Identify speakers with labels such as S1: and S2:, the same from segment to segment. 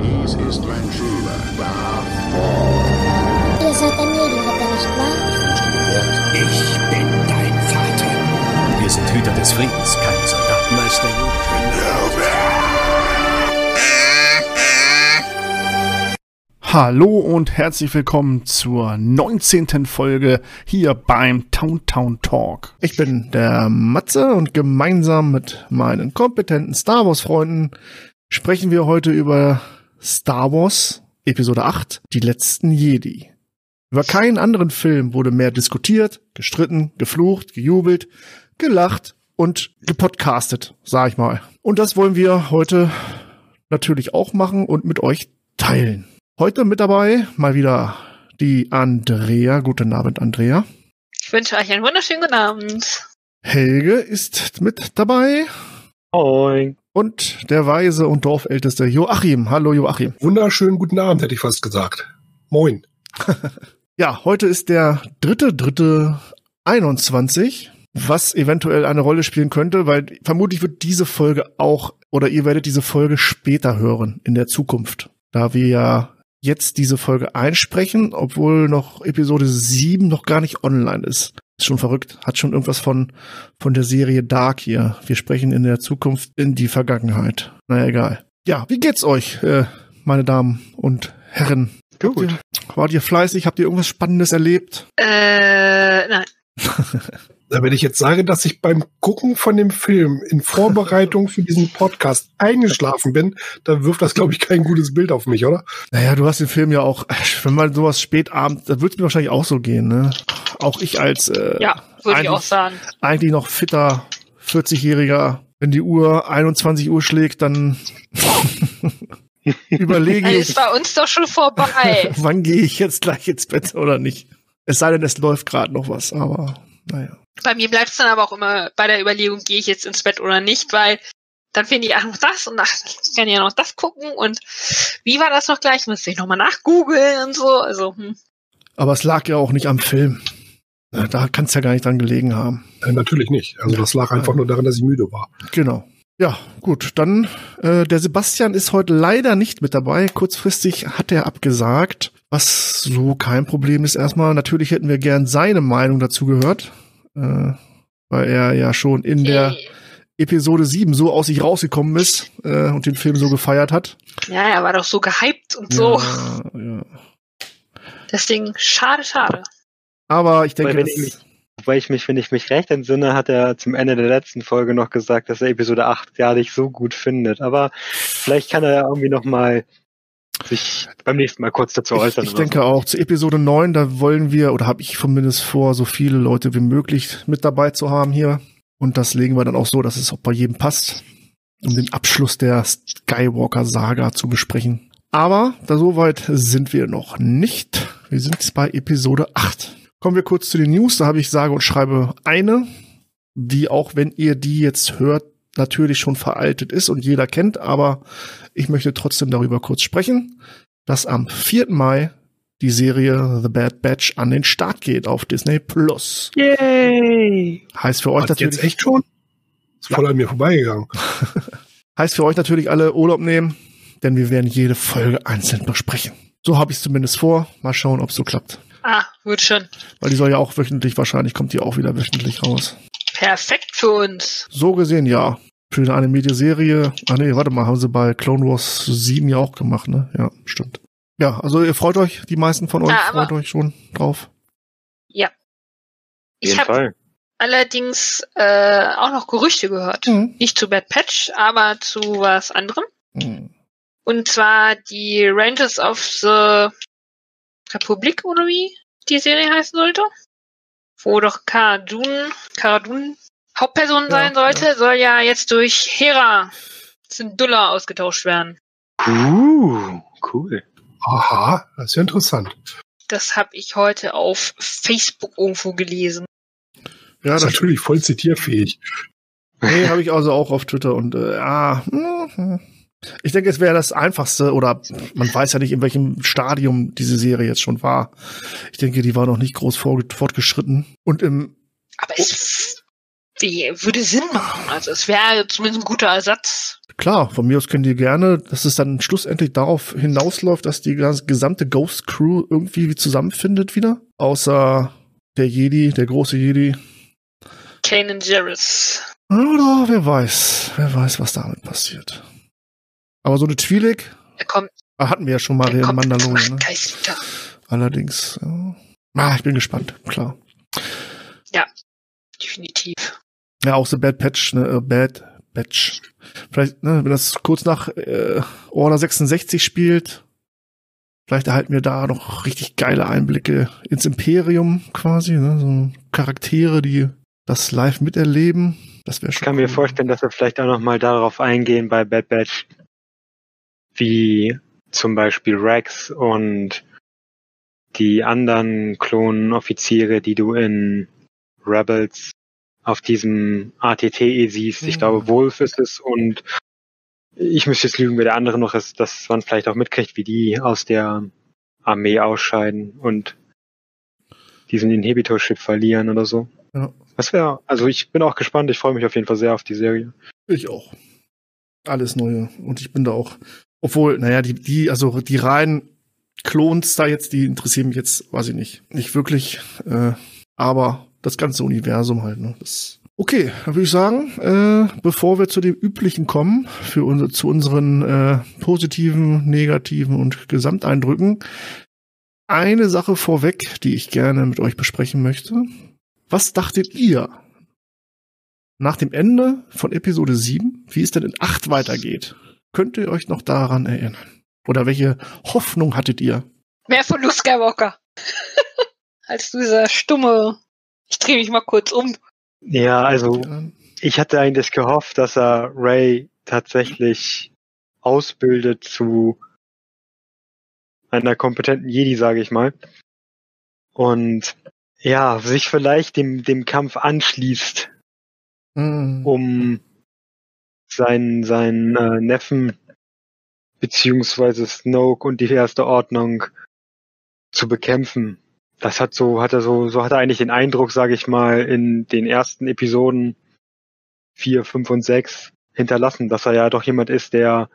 S1: Dies ist mein Schüler, Darth Maul.
S2: Ihr seid ein Jedi-Ritter, nicht wahr?
S3: Ich bin dein Vater. Wir sind Hüter des Friedens, keine Soldaten. Meister Yoda.
S4: Hallo und herzlich willkommen zur 19. Folge hier beim Town Town Talk. Ich bin der Matze und gemeinsam mit meinen kompetenten Star Wars Freunden sprechen wir heute über Star Wars Episode 8, die letzten Jedi. Über keinen anderen Film wurde mehr diskutiert, gestritten, geflucht, gejubelt, gelacht und gepodcastet, sag ich mal. Und das wollen wir heute natürlich auch machen und mit euch teilen. Heute mit dabei mal wieder die Andrea. Guten Abend, Andrea.
S5: Ich wünsche euch einen wunderschönen guten Abend.
S4: Helge ist mit dabei.
S6: Moin.
S4: Und der weise und Dorfälteste Joachim. Hallo Joachim.
S7: Wunderschönen guten Abend, hätte ich fast gesagt. Moin.
S4: Ja, heute ist der dritte, dritte 21, was eventuell eine Rolle spielen könnte, weil vermutlich wird diese Folge auch, oder ihr werdet diese Folge später hören, in der Zukunft. Da wir ja jetzt diese Folge einsprechen, obwohl noch Episode 7 noch gar nicht online ist. Ist schon verrückt. Hat schon irgendwas von, von der Serie Dark hier. Wir sprechen in der Zukunft in die Vergangenheit. Naja, egal. Ja, wie geht's euch, äh, meine Damen und Herren?
S6: Gut.
S4: Wart ihr fleißig? Habt ihr irgendwas Spannendes erlebt?
S5: Äh, nein.
S7: Da wenn ich jetzt sage, dass ich beim Gucken von dem Film in Vorbereitung für diesen Podcast eingeschlafen bin, dann wirft das, glaube ich, kein gutes Bild auf mich, oder?
S4: Naja, du hast den Film ja auch, wenn man sowas spät abend, da wird es mir wahrscheinlich auch so gehen, ne? Auch ich als äh,
S5: Ja, würde ich
S4: eigentlich-
S5: auch sagen.
S4: eigentlich noch fitter 40-Jähriger, wenn die Uhr 21 Uhr schlägt, dann überlege ich,
S5: ist bei uns doch schon vorbei.
S4: wann gehe ich jetzt gleich ins Bett oder nicht. Es sei denn, es läuft gerade noch was, aber naja.
S5: Bei mir bleibt es dann aber auch immer bei der Überlegung, gehe ich jetzt ins Bett oder nicht, weil dann finde ich ach noch das und ach, ich kann ja noch das gucken und wie war das noch gleich? Müsste ich nochmal nachgoogeln und so. Also, hm.
S4: Aber es lag ja auch nicht am Film. Ja, Da kann es ja gar nicht dran gelegen haben.
S7: Äh, natürlich nicht. Also das lag einfach nur daran, dass ich müde war.
S4: Genau. Ja, gut, dann äh, der Sebastian ist heute leider nicht mit dabei. Kurzfristig hat er abgesagt, was so kein Problem ist erstmal. Natürlich hätten wir gern seine Meinung dazu gehört, äh, weil er ja schon in der. Episode 7 so aus sich rausgekommen ist äh, und den Film so gefeiert hat.
S5: Ja, er war doch so gehypt und so.
S4: Ja, ja.
S5: Deswegen schade, schade.
S4: Aber ich denke,
S6: Weil wenn
S4: das,
S6: ich Wobei ich mich, wenn ich mich recht entsinne, hat er zum Ende der letzten Folge noch gesagt, dass er Episode 8 gar nicht so gut findet. Aber vielleicht kann er ja irgendwie noch mal sich beim nächsten Mal kurz dazu
S4: ich,
S6: äußern.
S4: ich
S6: oder
S4: denke auch, zu Episode 9, da wollen wir, oder habe ich zumindest vor, so viele Leute wie möglich mit dabei zu haben hier. Und das legen wir dann auch so, dass es auch bei jedem passt, um den Abschluss der Skywalker-Saga zu besprechen. Aber da soweit sind wir noch nicht. Wir sind jetzt bei Episode 8. Kommen wir kurz zu den News. Da habe ich sage und schreibe eine, die auch wenn ihr die jetzt hört, natürlich schon veraltet ist und jeder kennt, aber ich möchte trotzdem darüber kurz sprechen, dass am 4. Mai die Serie The Bad Batch an den Start geht auf Disney Plus.
S6: Yay!
S4: Heißt für euch
S7: Was,
S4: natürlich
S7: jetzt echt schon? Ist voll an mir vorbeigegangen.
S4: Heißt für euch natürlich alle Urlaub nehmen, denn wir werden jede Folge einzeln besprechen. So habe ich es zumindest vor. Mal schauen, ob es so klappt.
S5: Ah, wird schon.
S4: Weil die soll ja auch wöchentlich, wahrscheinlich kommt die auch wieder wöchentlich raus.
S5: Perfekt für uns.
S4: So gesehen, ja. Für eine Anime-Serie. Ah nee, warte mal, haben sie bei Clone Wars 7 ja auch gemacht, ne? Ja, stimmt. Ja, also ihr freut euch, die meisten von euch
S5: Ja,
S4: freut euch schon drauf.
S5: Ja. Ich habe allerdings äh, auch noch Gerüchte gehört.
S4: Mhm.
S5: Nicht zu Bad Patch, aber zu was anderem.
S4: Mhm.
S5: Und zwar die Rangers of the Republik oder wie die Serie heißen sollte. Wo doch Cara Dune Hauptperson
S4: Ja,
S5: sein sollte, soll ja jetzt durch Hera Syndulla ausgetauscht werden.
S6: Uh, cool.
S7: Aha, das ist ja interessant.
S5: Das habe ich heute auf Facebook irgendwo gelesen.
S4: Ja,
S7: Das natürlich voll zitierfähig.
S4: nee, habe ich also auch auf Twitter und äh, ja, mhm. Ich denke, es wäre das einfachste oder man weiß ja nicht, in welchem Stadium diese Serie jetzt schon war. Ich denke, die war noch nicht groß fortgeschritten und im
S5: Aber es würde Sinn machen. Also es wäre zumindest ein guter Ersatz.
S4: klar, von mir aus könnt ihr gerne, dass es dann schlussendlich darauf hinausläuft, dass die ganze, gesamte Ghost Crew irgendwie zusammenfindet wieder. Außer der Jedi, der große Jedi.
S5: Kanan Jarrus.
S4: Oder wer weiß, wer weiß, was damit passiert. Aber so eine Twi'lek
S5: kommt,
S4: hatten wir ja schon mal in Mandalorian. Ne? Allerdings. Ja. Ah, ich bin gespannt, klar.
S5: Definitiv.
S4: Ja, auch so Bad Patch, ne, äh, Bad Batch. Vielleicht, ne, wenn das kurz nach äh, Order 66 spielt, vielleicht erhalten wir da noch richtig geile Einblicke ins Imperium quasi, ne, so Charaktere, die das live miterleben. Das wäre
S6: Ich
S4: schon.
S6: kann
S4: cool.
S6: mir vorstellen, dass wir vielleicht auch noch mal darauf eingehen bei Bad Batch, wie zum Beispiel Rex und die anderen Klonoffiziere, die du in Rebels auf diesem ATTE siehst. Ich
S4: Mhm.
S6: glaube, Wolf ist es und ich müsste jetzt lügen, wer der andere noch ist, dass man vielleicht auch mitkriegt, wie die aus der Armee ausscheiden und diesen Inhibitor-Chip verlieren oder so.
S4: Ja.
S6: Das wäre, also ich bin auch gespannt, ich freue mich auf jeden Fall sehr auf die Serie.
S4: Ich auch. Alles Neue. Und ich bin da auch, obwohl, naja, die, die, also die reinen Klons da jetzt, die interessieren mich jetzt, weiß ich nicht, nicht wirklich. Äh, aber das ganze Universum halt, ne? Das okay, dann würde ich sagen, äh, bevor wir zu dem Üblichen kommen, für unsere, zu unseren äh, positiven, negativen und Gesamteindrücken, eine Sache vorweg, die ich gerne mit euch besprechen möchte. Was dachtet ihr nach dem Ende von Episode 7, wie es denn in 8 weitergeht? Könnt ihr euch noch daran erinnern? Oder welche Hoffnung hattet ihr?
S5: Mehr von Luke Skywalker. Als dieser stumme, ich drehe mich mal kurz um.
S6: Ja, also ich hatte eigentlich gehofft, dass er Ray tatsächlich ausbildet zu einer kompetenten Jedi, sage ich mal. Und ja, sich vielleicht dem, dem Kampf anschließt,
S4: mm,
S6: um seinen, seinen äh, Neffen beziehungsweise Snoke und die erste Ordnung zu bekämpfen. Das hat so, hat er so, so hat er eigentlich den Eindruck, sage ich mal, in den ersten Episoden vier, fünf und sechs hinterlassen, dass er ja doch jemand ist, der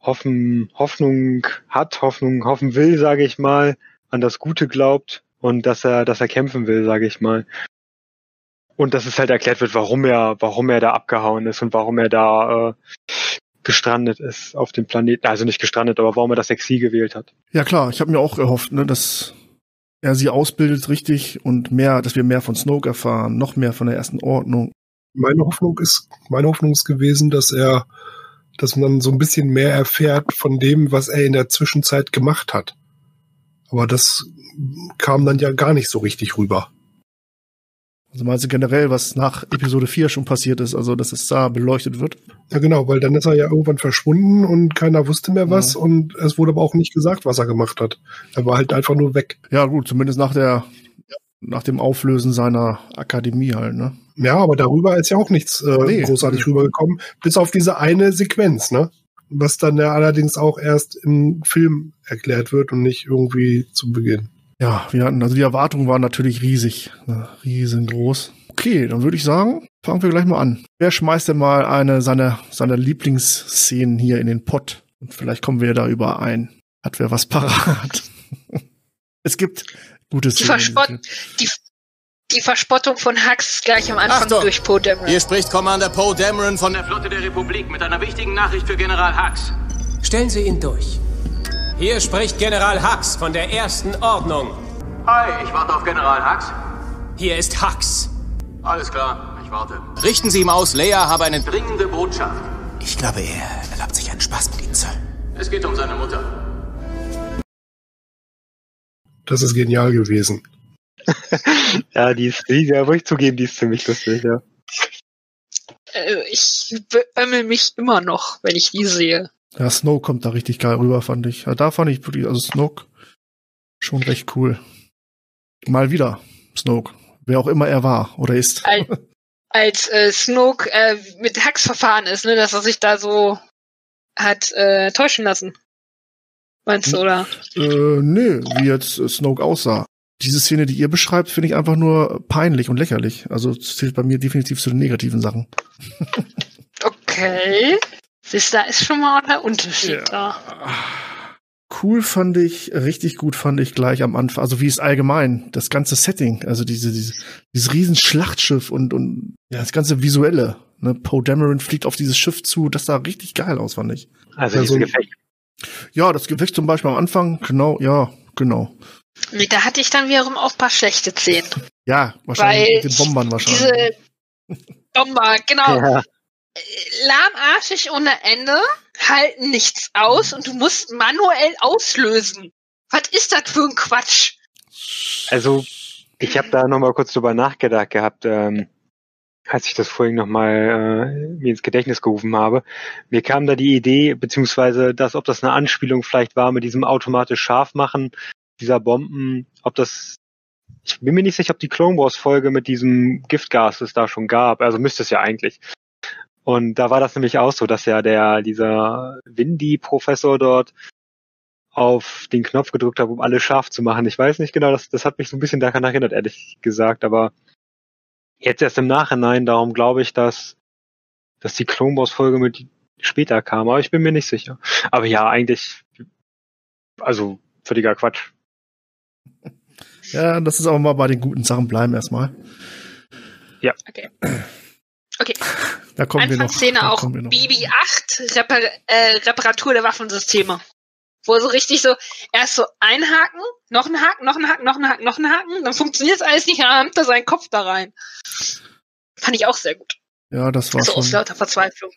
S6: Hoffen, Hoffnung hat, Hoffnung, hoffen will, sage ich mal, an das Gute glaubt und dass er, dass er kämpfen will, sage ich mal. Und dass es halt erklärt wird, warum er, warum er da abgehauen ist und warum er da äh, gestrandet ist auf dem Planeten. Also nicht gestrandet, aber warum er das Exil gewählt hat.
S4: ja klar, ich habe mir auch erhofft, ne, dass er sie ausbildet richtig und mehr, dass wir mehr von Snoke erfahren, noch mehr von der ersten Ordnung.
S7: Meine Hoffnung ist, meine Hoffnung ist gewesen, dass er, dass man so ein bisschen mehr erfährt von dem, was er in der Zwischenzeit gemacht hat. Aber das kam dann ja gar nicht so richtig rüber.
S4: Also meinst du generell, was nach Episode 4 schon passiert ist, also dass es da beleuchtet wird?
S7: Ja, genau, weil dann ist er ja irgendwann verschwunden und keiner wusste mehr was
S4: Ja.
S7: und es wurde aber auch nicht gesagt, was er gemacht hat. Er war halt einfach nur weg.
S4: Ja, gut, zumindest nach der, nach dem Auflösen seiner Akademie halt, ne?
S7: Ja, aber darüber ist ja auch nichts äh,
S4: Nee.
S7: großartig rübergekommen, bis auf diese eine Sequenz, ne? Was dann ja allerdings auch erst im Film erklärt wird und nicht irgendwie zu Beginn.
S4: Ja, wir hatten, also die Erwartungen waren natürlich riesig, ne, riesengroß. Okay, dann würde ich sagen, fangen wir gleich mal an. Wer schmeißt denn mal eine seiner, seiner Lieblingsszenen hier in den Pott? Und vielleicht kommen wir da überein. Hat wer was parat? es gibt gute
S5: Die. Verspott die, die Verspottung von Hux gleich am Anfang
S3: Achtung!
S5: durch Poe Dameron.
S3: Hier spricht Commander Poe Dameron von der Flotte der Republik mit einer wichtigen Nachricht für General Hux.
S8: Stellen Sie ihn durch. Hier spricht General Hux von der ersten Ordnung.
S3: Hi, ich warte auf General Hux.
S8: Hier ist Hux.
S3: Alles klar, ich warte. Richten Sie ihm aus, Leia habe eine dringende Botschaft.
S9: Ich glaube, er erlaubt sich einen Spaß mit Ihnen, Sir.
S3: Es geht um seine Mutter.
S7: Das ist genial gewesen.
S6: Ja, die ist, die, ja, muss ich zugeben, die ist ziemlich lustig, ja.
S5: Äh, ich beömmel mich immer noch, wenn ich die sehe.
S4: Ja, Snoke kommt da richtig geil rüber, fand ich. Ja, da fand ich wirklich, also Snoke schon recht cool. Mal wieder Snoke. Wer auch immer er war oder ist.
S5: Als, als äh, Snoke äh, mit Hux verfahren ist, ne, dass er sich da so hat äh, täuschen lassen. Meinst du, oder?
S4: Äh, nee, wie jetzt Snoke aussah. Diese Szene, die ihr beschreibt, finde ich einfach nur peinlich und lächerlich. Also es zählt bei mir definitiv zu den negativen Sachen.
S5: Okay. Siehst, da ist schon mal der Unterschied da.
S4: Cool fand ich, richtig gut fand ich gleich am Anfang, also wie es allgemein, das ganze Setting, also diese, diese dieses riesen Schlachtschiff und, und ja, das ganze Visuelle. Ne? Poe Dameron fliegt auf dieses Schiff zu, das sah richtig geil aus, fand ich.
S6: Also
S4: Ja,
S6: dieses Gefecht.
S4: Ja, das Gefecht zum Beispiel am Anfang, genau, ja, genau.
S5: Nee, da hatte ich dann wiederum auch ein paar schlechte Szenen.
S4: Ja, wahrscheinlich
S5: Weil
S4: mit den Bombern wahrscheinlich.
S5: Diese Bomber, genau.
S6: Ja.
S5: Lahmarschig ohne Ende, halten nichts aus und du musst manuell auslösen. Was ist das für ein Quatsch?
S6: Also, ich habe da nochmal kurz drüber nachgedacht gehabt, ähm, als ich das vorhin nochmal äh, mir ins Gedächtnis gerufen habe. Mir kam da die Idee, beziehungsweise das, ob das eine Anspielung vielleicht war mit diesem automatisch scharf machen dieser Bomben, ob das ich bin mir nicht sicher, ob die Clone Wars Folge mit diesem Giftgas es da schon gab. Also müsste es ja eigentlich. Und da war das nämlich auch so, dass ja der, dieser Windy-Professor dort auf den Knopf gedrückt hat, um alles scharf zu machen. Ich weiß nicht genau, das, das hat mich so ein bisschen daran erinnert, ehrlich gesagt, aber jetzt erst im Nachhinein, darum glaube ich, dass, dass die Clone Wars Folge mit später kam, aber ich bin mir nicht sicher. Aber ja, eigentlich, also völliger Quatsch.
S4: Ja, das ist auch mal bei den guten Sachen bleiben erstmal.
S5: Okay. Okay.
S4: Da kommen wir noch.
S5: Anfangsszene auch
S4: wir noch.
S5: BB-8, Repar äh, Reparatur der Waffensysteme. Wo so richtig so, erst so ein Haken, noch ein Haken, noch ein Haken, noch ein Haken, noch ein Haken, dann funktioniert es alles nicht, dann rammt er seinen Kopf da rein. Fand ich auch sehr gut.
S4: Ja, das war
S5: So aus
S4: schon,
S5: lauter Verzweiflung.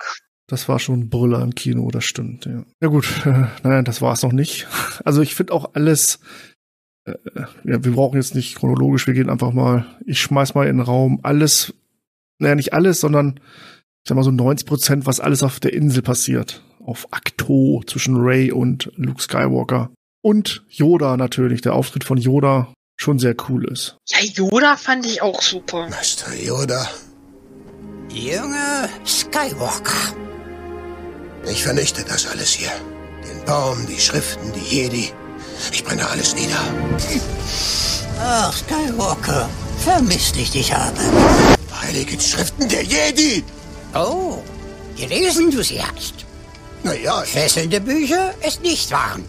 S4: das war schon ein Brüller im Kino, das stimmt, ja. Ja gut, äh, nein, das war es noch nicht. Also ich finde auch alles, äh, ja, wir brauchen jetzt nicht chronologisch, wir gehen einfach mal, ich schmeiß mal in den Raum alles, naja, nicht alles, sondern ich sag mal so 90 Prozent, was alles auf der Insel passiert. Auf Akto zwischen Ray und Luke Skywalker. Und Yoda natürlich, der Auftritt von Yoda schon sehr cool ist.
S5: Ja, Yoda fand ich auch super.
S9: Master Yoda,
S10: Junge Skywalker.
S9: ich vernichte das alles hier. Den Baum, die Schriften, die Jedi. Ich brenne alles nieder.
S10: Ach, Skywalker, vermisst ich dich habe.
S9: Heiligen Schriften der Jedi!
S10: Oh, gelesen du sie hast.
S9: Naja.
S10: Fesselnde Bücher ist nicht wahr.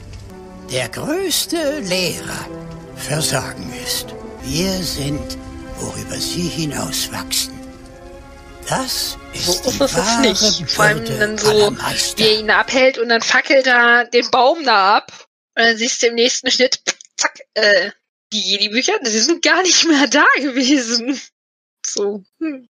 S10: Der größte Lehrer Versagen ist. Wir sind, worüber sie hinauswachsen. Das ist
S5: So
S10: die
S5: ist es
S10: wahre
S5: nicht. Vor allem dann so, er ihn abhält und dann fackelt er den Baum da ab. Und dann siehst du im nächsten Schnitt, zack, äh, die Jedi-Bücher, die sind gar nicht mehr da gewesen. So, hm.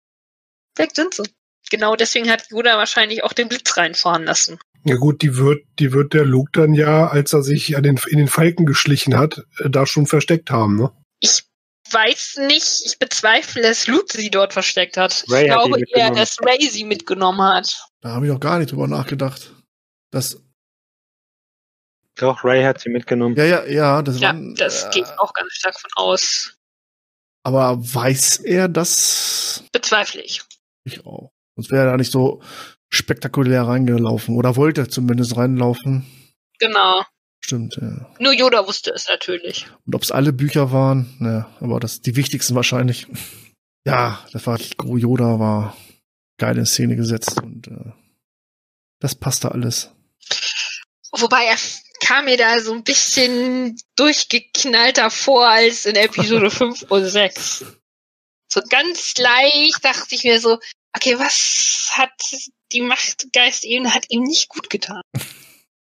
S5: Weg sind sie. Genau deswegen hat Yoda wahrscheinlich auch den Blitz reinfahren lassen.
S7: Ja gut, die wird, die wird der Luke dann ja, als er sich an den, in den Falken geschlichen hat, äh, da schon versteckt haben, ne?
S5: Ich weiß nicht, ich bezweifle, dass Luke sie dort versteckt hat.
S6: Ray
S5: ich
S6: hat
S5: glaube eher, dass Ray sie mitgenommen hat.
S4: Da habe ich noch gar nicht drüber nachgedacht. Das,
S6: Doch, Ray hat sie mitgenommen.
S4: ja, ja, ja, das
S5: Ja,
S4: war,
S5: das
S4: äh,
S5: ich auch ganz stark von aus.
S4: Aber weiß er das?
S5: Bezweifle ich.
S4: Ich auch. Sonst wäre er da nicht so spektakulär reingelaufen. Oder wollte zumindest reinlaufen.
S5: Genau.
S4: Stimmt, ja.
S5: Nur Yoda wusste es natürlich.
S4: Und ob es alle Bücher waren, ne, aber das die wichtigsten wahrscheinlich. Ja, das war Gro Yoda war geil in Szene gesetzt und äh, das passte alles.
S5: Wobei er kam mir da so ein bisschen durchgeknallter vor als in Episode 5 und 6. So ganz leicht dachte ich mir so, okay, was hat die Machtgeist-Ebene hat ihm nicht gut getan.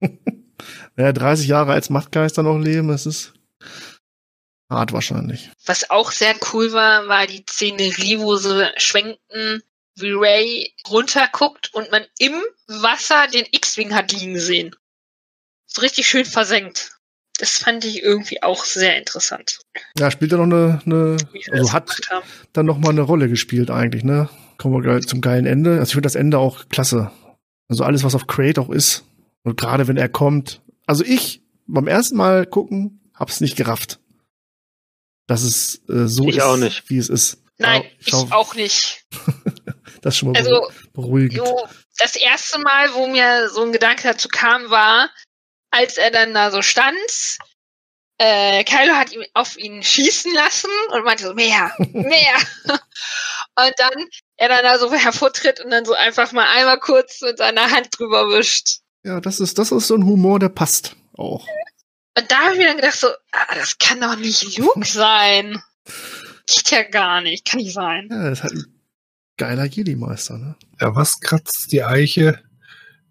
S4: Ja, 30 Jahre als Machtgeister noch leben, das ist hart wahrscheinlich.
S5: Was auch sehr cool war, war die Szenerie, wo sie schwenkten, wie Ray runterguckt und man im Wasser den X-Wing hat liegen sehen. So richtig schön versenkt. Das fand ich irgendwie auch sehr interessant.
S4: Ja, spielt er noch eine, eine also hat dann noch mal eine Rolle gespielt eigentlich, ne? Kommen wir zum geilen Ende. Also ich finde das Ende auch klasse. Also alles, was auf Crate auch ist. Und gerade wenn er kommt. Also ich beim ersten Mal gucken, hab's nicht gerafft. Dass es äh, so
S6: Ich
S4: ist,
S6: auch nicht.
S4: wie es ist.
S5: Nein,
S4: Ja,
S5: ich
S4: schau,
S5: auch nicht.
S4: Das ist schon mal
S5: Also,
S4: beruhigend.
S5: Jo, das erste Mal, wo mir so ein Gedanke dazu kam, war, als er dann da so stand, äh, Kylo hat ihn auf ihn schießen lassen und meinte so, mehr, mehr. und dann er dann da so hervortritt und dann so einfach mal einmal kurz mit seiner Hand drüber wischt.
S4: Ja, das ist, das ist so ein Humor, der passt auch.
S5: Und da habe ich mir dann gedacht so, ah, das kann doch nicht Luke sein. Geht ja gar nicht, kann nicht sein.
S4: Ja, das ist halt ein geiler Jedi-Meister, ne?
S7: Ja, was kratzt die Eiche,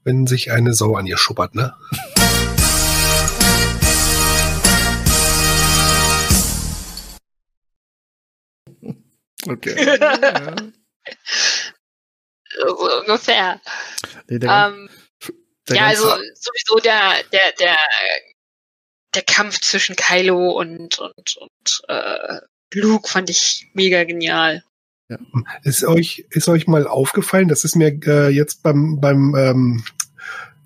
S7: wenn sich eine Sau an ihr schuppert, ne?
S4: Okay. Ja.
S5: So ungefähr.
S4: Nee, der,
S5: Ähm,
S4: der
S5: ja, also sowieso der, der, der, der Kampf zwischen Kylo und, und, und äh, Luke fand ich mega genial.
S7: Ist euch, ist euch mal aufgefallen, das ist mir äh, jetzt beim, beim ähm,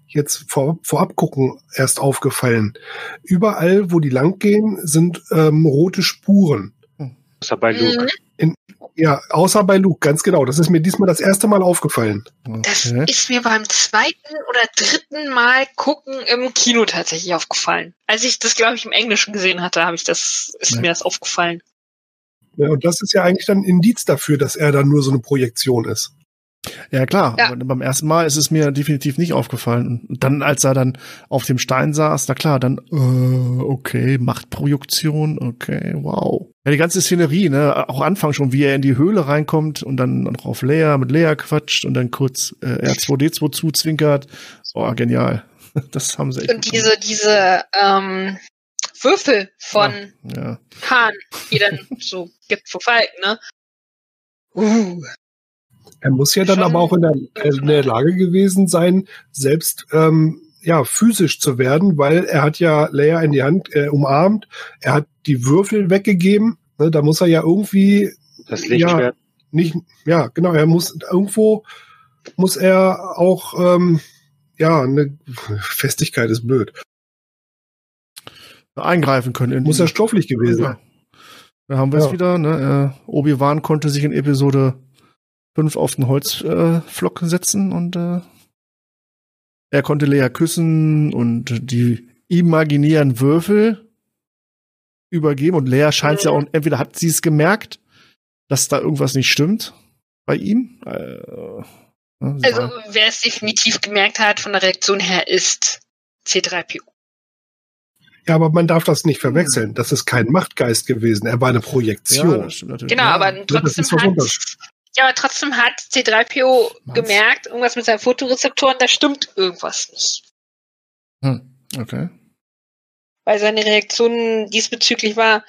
S7: jetzt vor, vorab gucken erst aufgefallen. Überall, wo die lang gehen, sind ähm, rote Spuren.
S6: Außer bei Luke.
S5: Mhm.
S7: Ja, außer bei Luke, ganz genau. Das ist mir diesmal das erste Mal aufgefallen.
S5: Das
S4: okay.
S5: ist mir beim zweiten oder dritten Mal gucken im Kino tatsächlich aufgefallen. Als ich das, glaube ich, im Englischen gesehen hatte, habe ich das, ist
S4: Ja.
S5: mir das aufgefallen.
S7: Ja, und das ist ja eigentlich dann ein Indiz dafür, dass er dann nur so eine Projektion ist.
S4: Ja, klar.
S5: Ja.
S4: Aber beim ersten Mal ist es mir definitiv nicht aufgefallen. Und dann, als er dann auf dem Stein saß, na klar, dann, äh, okay, Machtprojektion, okay, wow. Ja, die ganze Szenerie, ne, auch Anfang schon, wie er in die Höhle reinkommt und dann noch auf Lea, mit Lea quatscht und dann kurz äh, R2D2 zuzwinkert. Oh, genial. Das haben sie echt.
S5: Und diese, diese ähm, Würfel von
S4: ja.
S5: Hahn, die dann so gibt für Falken, ne? Uh.
S7: Er muss ja dann
S5: Schon-
S7: aber auch in der, in der Lage gewesen sein, selbst ähm, ja physisch zu werden, weil er hat ja Leia in die Hand äh, umarmt, er hat die Würfel weggegeben. Ne, da muss er ja irgendwie
S6: Das Lichtschwert.
S7: nicht, ja genau, er muss irgendwo muss er auch ähm, ja eine Festigkeit ist blöd,
S4: Eingreifen können. In
S7: muss er stofflich gewesen sein.
S4: Ja. Da haben wir es
S7: Ja.
S4: wieder, ne? Äh, Obi-Wan konnte sich in Episode 5 auf den Holzflock äh, Flock setzen und äh, er konnte Lea küssen und die imaginären Würfel übergeben und Lea scheint ja auch, entweder hat sie es gemerkt, dass da irgendwas nicht stimmt bei ihm. Äh, ne,
S5: Also, wer es definitiv gemerkt hat von der Reaktion her, ist C3PO.
S7: Ja, aber man darf das nicht verwechseln. Das ist kein Machtgeist gewesen. Er war eine Projektion.
S4: ja, das stimmt natürlich.
S5: Genau,
S4: ja.
S5: aber
S7: das
S5: trotzdem hat. Ja, aber trotzdem hat C3PO
S4: Meinst-
S5: gemerkt, irgendwas mit seinen Fotorezeptoren, da stimmt irgendwas nicht.
S4: Hm, okay.
S5: Weil seine Reaktion diesbezüglich war,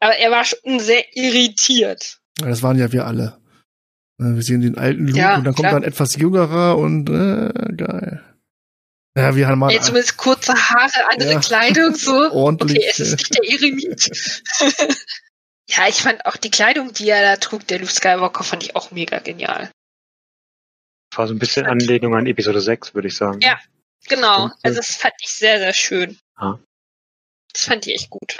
S5: aber er war schon sehr irritiert.
S4: Das waren ja wir alle. Äh, Wir sehen den alten Luke
S5: Ja,
S4: und dann kommt
S5: klar.
S4: dann etwas jüngerer und äh, geil. Ja, wir haben mal
S5: Ey, zumindest kurze Haare, andere
S4: Ja.
S5: Kleidung, so.
S4: ordentlich.
S5: Okay, es ist nicht der Eremit. ja, ich fand auch die Kleidung, die er da trug, der Luke Skywalker, fand ich auch mega genial.
S6: War so ein bisschen Anlehnung an Episode 6, würde ich sagen.
S5: Ja. Genau,
S6: Stimmt.
S5: also das fand ich sehr, sehr schön.
S6: Ja.
S5: Das fand ich echt gut.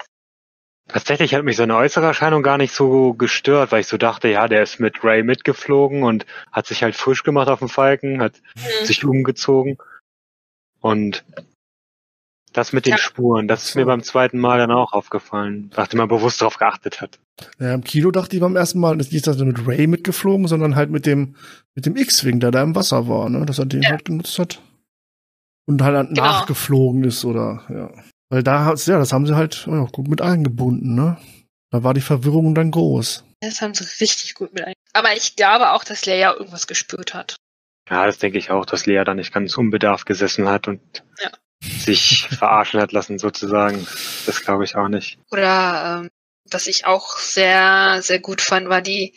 S6: Tatsächlich hat mich seine äußere Erscheinung gar nicht so gestört, weil ich so dachte, ja, der ist mit Ray mitgeflogen und hat sich halt frisch gemacht auf dem Falken, hat
S5: Mhm.
S6: sich umgezogen. Und das mit den
S5: Ja.
S6: Spuren, das ist mir beim zweiten Mal dann auch aufgefallen, nachdem man bewusst darauf geachtet hat.
S4: Ja, Im Kino dachte ich beim ersten Mal, das ist nicht mit Ray mitgeflogen, sondern halt mit dem, mit dem X-Wing, der da im Wasser war, ne? Dass er den
S5: Ja.
S4: halt genutzt hat. Und halt dann
S5: Genau.
S4: nachgeflogen ist, oder, ja. Weil da, hat's- ja, das haben sie halt ja, gut mit eingebunden, ne? Da war die Verwirrung dann groß.
S5: Das haben sie richtig gut mit ein. Aber ich glaube auch, dass Leia irgendwas gespürt hat.
S6: Ja, das denke ich auch, dass Lea da nicht ganz unbedarft gesessen hat und
S5: Ja.
S6: Sich verarschen hat lassen, sozusagen. Das glaube ich auch nicht.
S5: Oder ähm, was ich auch sehr, sehr gut fand, war die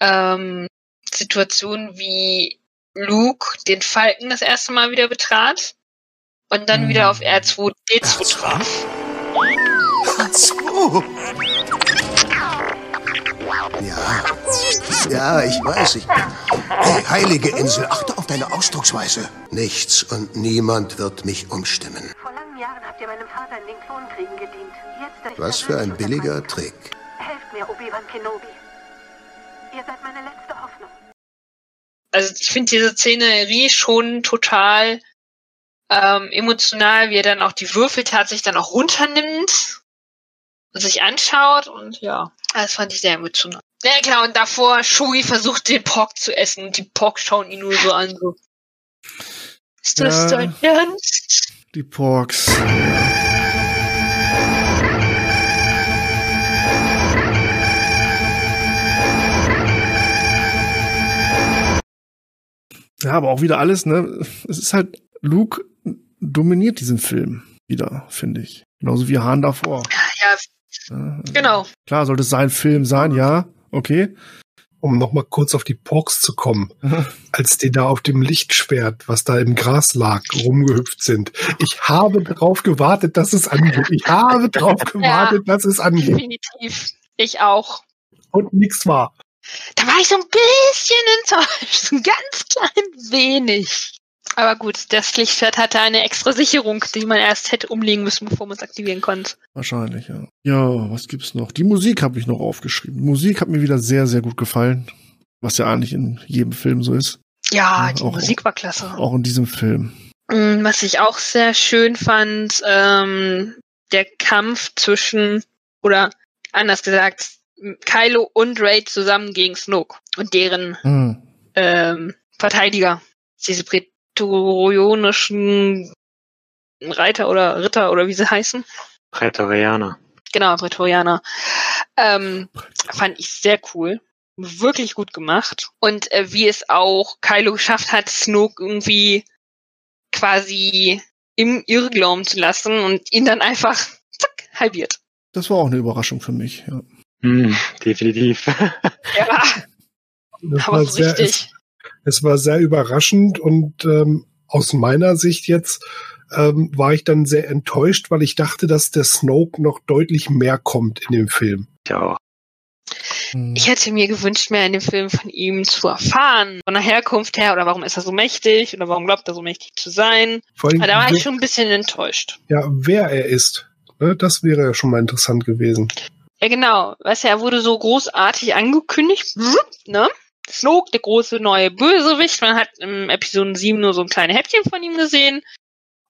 S5: ähm, Situation, wie Luke den Falken das erste Mal wieder betrat und dann
S4: Mhm.
S5: wieder auf R2D2 traf.
S9: So. Ja. Ja, ich weiß. Ich. Hey, heilige Insel, achte auf deine Ausdrucksweise. Nichts und niemand wird mich umstimmen.
S11: Vor langen Jahren habt ihr meinem Vater in den Klonkriegen gedient. Jetzt,
S9: Was für ein billiger Trick.
S11: Helft mir, Obi-Wan Kenobi. Ihr seid meine letzte Hoffnung.
S5: Also ich finde diese Szenerie schon total ähm, emotional, wie er dann auch die Würfel tatsächlich dann auch runternimmt sich anschaut und ja, das fand ich sehr emotional. Ja klar, und davor Shogi versucht den Pork zu essen und die Pork schauen ihn nur so an, so. Ist das
S4: Ja.
S5: dein Ernst?
S4: Die Porks. Ja, aber auch wieder alles, ne? Es ist halt, Luke dominiert diesen Film wieder, finde ich. Genauso wie Han davor.
S5: Ja,
S4: Ja,
S5: genau.
S4: Klar, sollte es sein Film sein, ja, okay.
S7: Um noch mal kurz auf die Porks zu kommen, als die da auf dem Lichtschwert, was da im Gras lag, rumgehüpft sind. Ich habe darauf gewartet, dass es angeht. Ich habe darauf gewartet, dass es angeht.
S5: Definitiv. Ich auch.
S7: Und nichts war.
S5: Da war ich so ein bisschen enttäuscht. Ein ganz klein wenig. Aber gut, das Lichtschwert hatte eine extra Sicherung, die man erst hätte umlegen müssen, bevor man es aktivieren konnte.
S4: Wahrscheinlich, ja. Ja, was gibt's noch? Die Musik habe ich noch aufgeschrieben. Die Musik hat mir wieder sehr, sehr gut gefallen. Was ja eigentlich in jedem Film so ist.
S5: Ja,
S4: Ja,
S5: die
S4: auch-
S5: Musik war klasse.
S4: Auch in diesem Film.
S5: Mm, Was ich auch sehr schön fand, ähm, der Kampf zwischen, oder anders gesagt, Kylo und Ray zusammen gegen Snoke und deren
S4: Hm.
S5: ähm, Verteidiger. Diese prätorionischen Reiter oder Ritter oder wie sie heißen.
S6: Prätorianer.
S5: Genau, Prätorianer. Ähm, fand ich sehr cool. Wirklich gut gemacht. Und äh, wie es auch Kylo geschafft hat, Snoke irgendwie quasi im Irrglauben zu lassen und ihn dann einfach zack, halbiert.
S4: Das war auch eine Überraschung für mich, ja.
S6: Hm, definitiv.
S5: Ja,
S7: Das
S5: aber
S7: war
S5: so
S7: sehr, es,
S5: richtig.
S7: Es war sehr überraschend und ähm, aus meiner Sicht jetzt ähm, war ich dann sehr enttäuscht, weil ich dachte, dass der Snoke noch deutlich mehr kommt in dem Film.
S6: Ja,
S4: Hm.
S5: Ich hätte mir gewünscht, mehr in dem Film von ihm zu erfahren. Von der Herkunft her oder warum ist er so mächtig oder warum glaubt er so mächtig zu sein.
S7: Vor allem,
S5: Aber da war ich schon ein bisschen enttäuscht.
S7: ja, wer er ist. Ne, das wäre ja schon mal interessant gewesen.
S5: Ja, genau. Weißt du, er wurde so großartig angekündigt, ne? Snoke, der große neue Bösewicht. Man hat im Episode 7 nur so ein kleines Häppchen von ihm gesehen.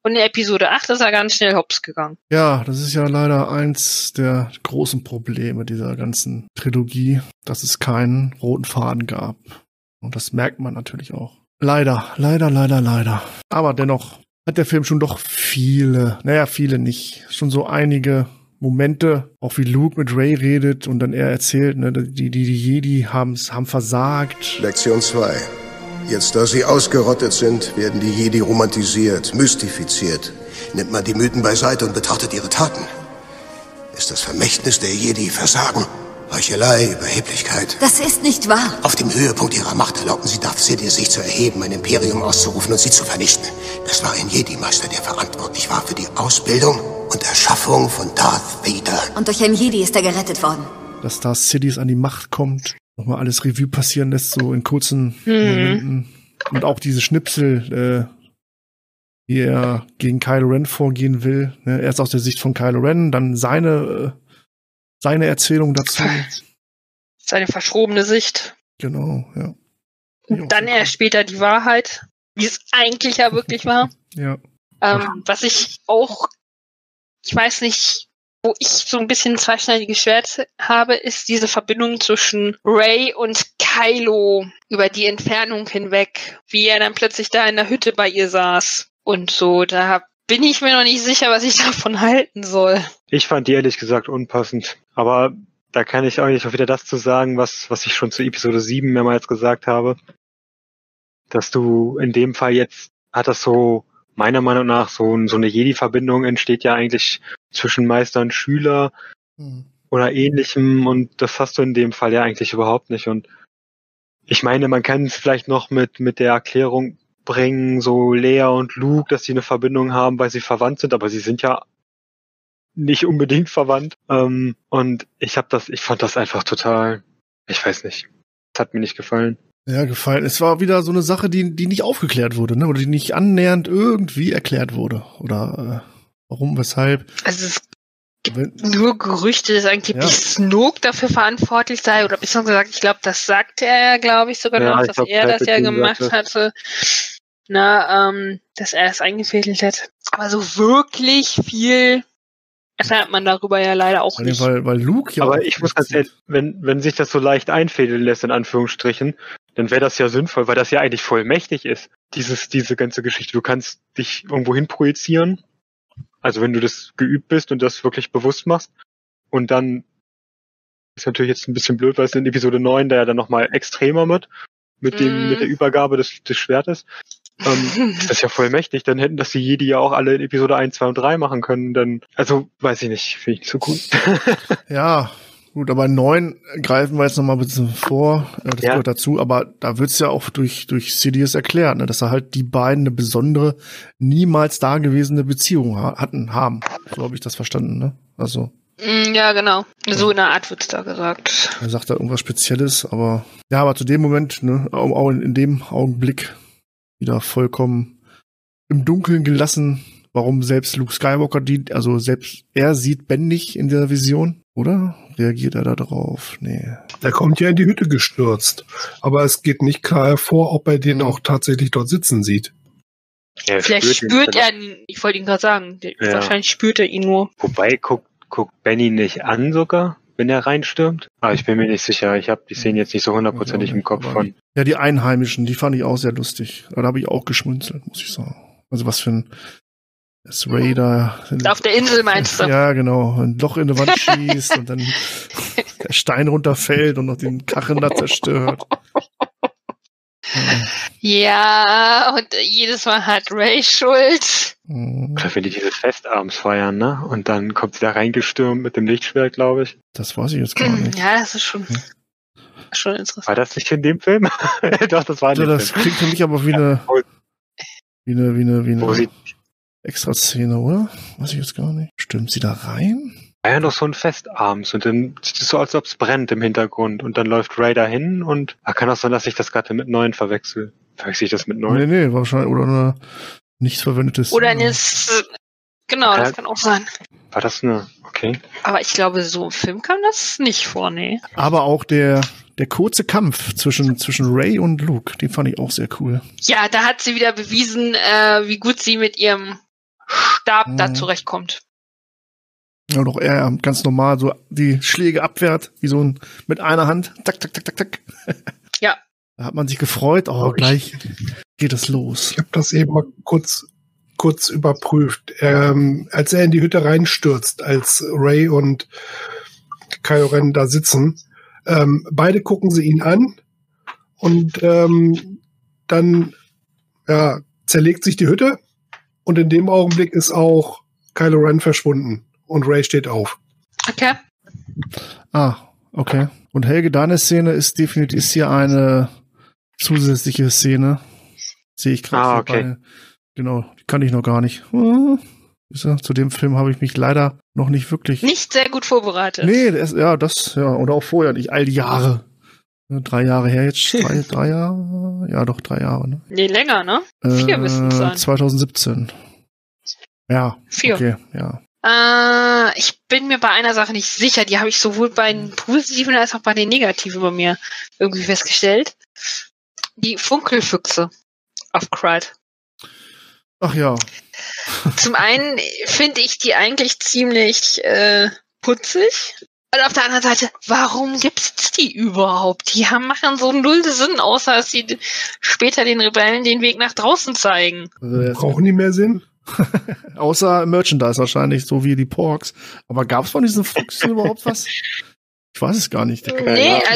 S5: Und in Episode 8 ist er ganz schnell hops gegangen.
S4: Ja, das ist ja leider eins der großen Probleme dieser ganzen Trilogie, dass es keinen roten Faden gab. Und das merkt man natürlich auch. Leider, leider, leider, leider. Aber dennoch hat der Film schon doch viele, naja, viele nicht, schon so einige Momente, auch wie Luke mit Ray redet und dann er erzählt, ne, die, die, die Jedi haben's, haben versagt.
S9: Lektion 2. Jetzt, da sie ausgerottet sind, werden die Jedi romantisiert, mystifiziert. Nimmt man die Mythen beiseite und betrachtet ihre Taten. Ist das Vermächtnis der Jedi Versagen? Heuchelei, Überheblichkeit.
S12: Das ist nicht wahr.
S9: Auf dem Höhepunkt ihrer Macht erlaubten sie Darth Sidious sich zu erheben, ein Imperium auszurufen und sie zu vernichten. Das war ein Jedi-Meister, der verantwortlich war für die Ausbildung und Erschaffung von Darth Vader.
S12: Und durch einen Jedi ist er gerettet worden.
S4: dass da Cities an die Macht kommt, nochmal alles Revue passieren lässt, so in kurzen
S5: Mhm.
S4: Momenten. Und auch diese Schnipsel, äh, wie er gegen Kylo Ren vorgehen will. Ne? Erst aus der Sicht von Kylo Ren, dann seine, äh, seine Erzählung dazu.
S5: Seine verschrobene Sicht.
S4: Genau, ja.
S5: Und dann erst später die Wahrheit, wie es eigentlich ja wirklich war.
S4: Ja.
S5: Ähm, was ich auch, ich weiß nicht, wo ich so ein bisschen ein zweischneidiges Schwert habe, ist diese Verbindung zwischen Ray und Kylo über die Entfernung hinweg, wie er dann plötzlich da in der Hütte bei ihr saß und so. Da bin ich mir noch nicht sicher, was ich davon halten soll.
S6: Ich fand die ehrlich gesagt unpassend. Aber da kann ich eigentlich auch wieder das zu sagen, was, was ich schon zu Episode 7 mehrmals gesagt habe. Dass du in dem Fall jetzt hat das so, meiner Meinung nach, so, so eine Jedi-Verbindung entsteht ja eigentlich zwischen Meister und Schüler oder ähnlichem und das hast du in dem Fall ja eigentlich überhaupt nicht. Und ich meine, man kann es vielleicht noch mit, mit der Erklärung bringen, so Lea und Luke, dass sie eine Verbindung haben, weil sie verwandt sind, aber sie sind ja nicht unbedingt verwandt. Ähm, und ich habe das, ich fand das einfach total, ich weiß nicht, das hat mir nicht gefallen.
S4: Ja, gefallen. Es war wieder so eine Sache, die, die nicht aufgeklärt wurde, ne? Oder die nicht annähernd irgendwie erklärt wurde. Oder äh, warum, weshalb.
S5: Also es
S4: Wenn,
S5: nur Gerüchte, dass angeblich
S4: Ja.
S5: Snoke dafür verantwortlich sei, oder beziehungsweise gesagt, ich glaube, das sagte er ja, glaube ich, sogar
S6: Ja,
S5: noch,
S6: ich
S5: dass
S6: glaub,
S5: er das ja gemacht
S6: sagt
S5: hatte. Na, ähm, dass er es eingefädelt hat. Aber so wirklich viel erfährt man darüber ja leider auch
S4: Weil,
S5: nicht.
S4: weil, weil Luke ja.
S6: Aber ich muss ganz ehrlich, wenn, wenn sich das so leicht einfädeln lässt, in Anführungsstrichen, dann wäre das ja sinnvoll, weil das ja eigentlich voll mächtig ist, dieses, diese ganze Geschichte. Du kannst dich irgendwo hin projizieren. Also wenn du das geübt bist und das wirklich bewusst machst. Und dann ist natürlich jetzt ein bisschen blöd, weil es in Episode 9 da ja dann nochmal extremer wird. Mit dem,
S5: Mm.
S6: mit der Übergabe des, des Schwertes. Ähm, das ist ja voll mächtig. Dann hätten das die Jedi ja auch alle in Episode 1, 2 und 3 machen können. Dann, also, weiß ich nicht, finde ich nicht so gut.
S4: Ja, gut, aber in neun greifen wir jetzt nochmal ein bisschen vor, das
S6: Ja.
S4: gehört dazu, aber da wird's ja auch durch, durch Sidious erklärt, ne, dass er halt die beiden eine besondere, niemals dagewesene Beziehung ha hatten, haben. So habe ich das verstanden, ne? Also,
S5: Mm, Ja, genau. So in der Art wird's da gesagt.
S4: er sagt da irgendwas Spezielles, aber ja, aber zu dem Moment, ne, auch, auch in, in dem Augenblick wieder vollkommen im Dunkeln gelassen, warum selbst Luke Skywalker die, also selbst er sieht Ben nicht in der Vision, oder? Reagiert er da drauf? Nee.
S7: Der kommt ja in die Hütte gestürzt. Aber es geht nicht klar hervor, ob er den auch tatsächlich dort sitzen sieht.
S6: Ja,
S5: Vielleicht
S6: spürt
S5: spürt er ihn, ich wollte ihn gerade sagen,
S6: Ja.
S5: wahrscheinlich spürt er ihn nur.
S6: Wobei, guckt, guckt Benny nicht an sogar, wenn er reinstürmt? Aber ich bin mir nicht sicher. Ich habe die Szene jetzt nicht so hundertprozentig im Kopf von.
S4: Ja, die Einheimischen, die fand ich auch sehr lustig. Da habe ich auch geschmunzelt, muss ich sagen. Also was für ein das Ray da
S5: Auf der Insel meinst du?
S4: Ja, genau. Ein Loch in die Wand schießt und dann der Stein runterfällt und noch den Kachen da zerstört.
S5: Ja, und jedes Mal hat Ray Schuld.
S6: Oder wenn die dieses Fest abends feiern, ne? Und dann kommt sie da reingestürmt mit dem Lichtschwert, glaube ich.
S4: Das weiß ich jetzt gar nicht.
S5: Ja, das ist schon, schon interessant.
S6: War das nicht in dem Film? Doch, das war in dem
S4: das
S6: Film.
S4: klingt für mich aber wie eine, wie eine, wie eine, wie eine extra Szene, oder? Weiß ich jetzt gar nicht. Stimmt sie da rein?
S6: War ja noch so ein Fest abends und dann sieht es so, als ob es brennt im Hintergrund und dann läuft Ray dahin und ah, kann auch sein, dass ich das gerade mit neun verwechsel. Verwechsel ich das mit neun?
S4: Nee, nee, wahrscheinlich, oder eine nicht verwendete Szene.
S5: Oder eine, S- genau, das
S6: Ja.
S5: kann auch sein.
S6: War das eine, okay.
S5: Aber ich glaube, so im Film kam das nicht vor, nee.
S4: Aber auch der, der kurze Kampf zwischen, zwischen Ray und Luke, den fand ich auch sehr cool.
S5: Ja, da hat sie wieder bewiesen, äh, wie gut sie mit ihrem Stab da
S4: Mhm.
S5: zurechtkommt.
S4: Ja, doch er ganz normal so die Schläge abwehrt, wie so ein, mit einer Hand, tak, tak, tak, tak, tak.
S5: Ja.
S4: Da hat man sich gefreut, oh, gleich geht es los.
S7: Ich habe das eben mal kurz, kurz überprüft. Ähm, als er in die Hütte reinstürzt, als Ray und Kylo Ren da sitzen, ähm, beide gucken sie ihn an und ähm, dann ja, zerlegt sich die Hütte und in dem Augenblick ist auch Kylo Ren verschwunden und Ray steht auf.
S5: Okay.
S4: Ah, okay. Und Helge, deine Szene ist definitiv ist hier eine zusätzliche Szene. Sehe ich gerade.
S6: Ah, okay.
S4: Genau, die kann ich noch gar nicht. Hm. Zu dem Film habe ich mich leider noch nicht wirklich.
S5: Nicht sehr gut vorbereitet.
S4: Nee, das, ja, das, ja, oder auch vorher nicht, all die Jahre. Ne, Drei Jahre her jetzt, drei, drei Jahre, ja doch, drei Jahre, ne?
S5: Nee, länger, ne? Vier müssen es
S4: Äh,
S5: sein.
S4: 2017. Ja,
S5: Vier.
S4: okay, ja.
S5: Äh, ich bin mir bei einer Sache nicht sicher. Die habe ich sowohl bei den positiven als auch bei den negativen bei mir irgendwie festgestellt. Die Funkelfüchse auf Cride.
S4: Ach ja,
S5: Zum einen finde ich die eigentlich ziemlich äh, putzig. Und auf der anderen Seite, warum gibt's die überhaupt? Die haben, machen so null Sinn, außer dass sie später den Rebellen den Weg nach draußen zeigen.
S4: also
S7: Brauchen die mehr Sinn?
S4: außer Merchandise wahrscheinlich, so wie die Porks. Aber gab es von diesen Füchsen überhaupt was? Ich weiß es gar nicht.
S5: Nee,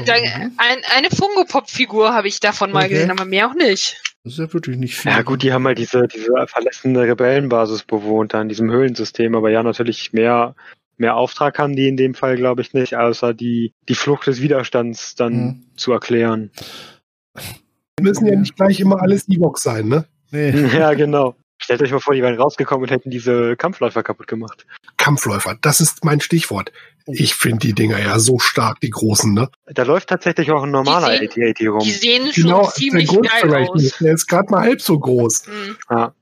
S5: da, ein, eine Fungo-Pop-Figur habe ich davon mal
S4: Okay.
S5: gesehen, aber mehr auch nicht.
S4: Das ist ja wirklich nicht viel.
S6: Ja gut, die haben halt diese, diese verlassene Rebellenbasis bewohnt, da in diesem Höhlensystem, aber ja, natürlich mehr, mehr Auftrag haben die in dem Fall, glaube ich, nicht, außer die, die Flucht des Widerstands dann
S4: Mhm.
S6: zu erklären.
S7: Müssen ja nicht gleich immer alles Evox sein, ne?
S4: Nee.
S6: ja, genau. Stellt euch mal vor, die wären rausgekommen und hätten diese Kampfläufer kaputt gemacht.
S7: Kampfläufer, das ist mein Stichwort. Ich finde die Dinger ja so stark, die großen, ne?
S6: Da läuft tatsächlich auch ein normaler
S5: sehen-
S6: AT-AT rum.
S5: Die sehen
S7: Genau,
S5: schon ziemlich
S7: der
S5: geil aus.
S7: der ist gerade mal halb so groß.
S5: Mhm.
S6: Ja.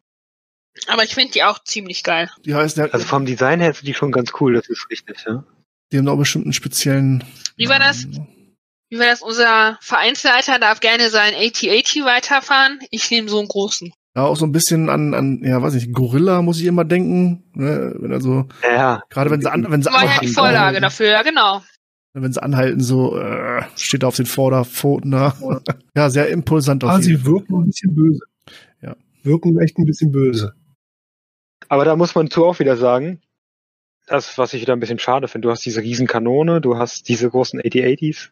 S5: Aber ich finde die auch ziemlich geil.
S4: Die heißen ja,
S6: Also vom Design her sind die schon ganz cool, das ist richtig, ja.
S4: die haben da bestimmt einen speziellen.
S5: Wie war das? Wie war das? Unser Vereinsleiter darf gerne sein AT-AT weiterfahren. Ich nehme so einen großen.
S4: Ja, auch so ein bisschen an, an, ja, weiß nicht, Gorilla muss ich immer denken, ne, wenn er so,
S6: Ja,
S4: gerade wenn sie an, wenn sie
S5: War ja die Vorlage dafür, ja genau.
S4: wenn sie anhalten, so, äh, steht er auf den Vorderpfoten da. Ja, sehr impulsant auf
S7: Ah, sie wirken ein bisschen böse.
S4: Ja.
S7: Wirken echt ein bisschen böse.
S6: Aber da muss man zu auch wieder sagen, das, was ich wieder ein bisschen schade finde, du hast diese Riesenkanone, du hast diese großen 8080s,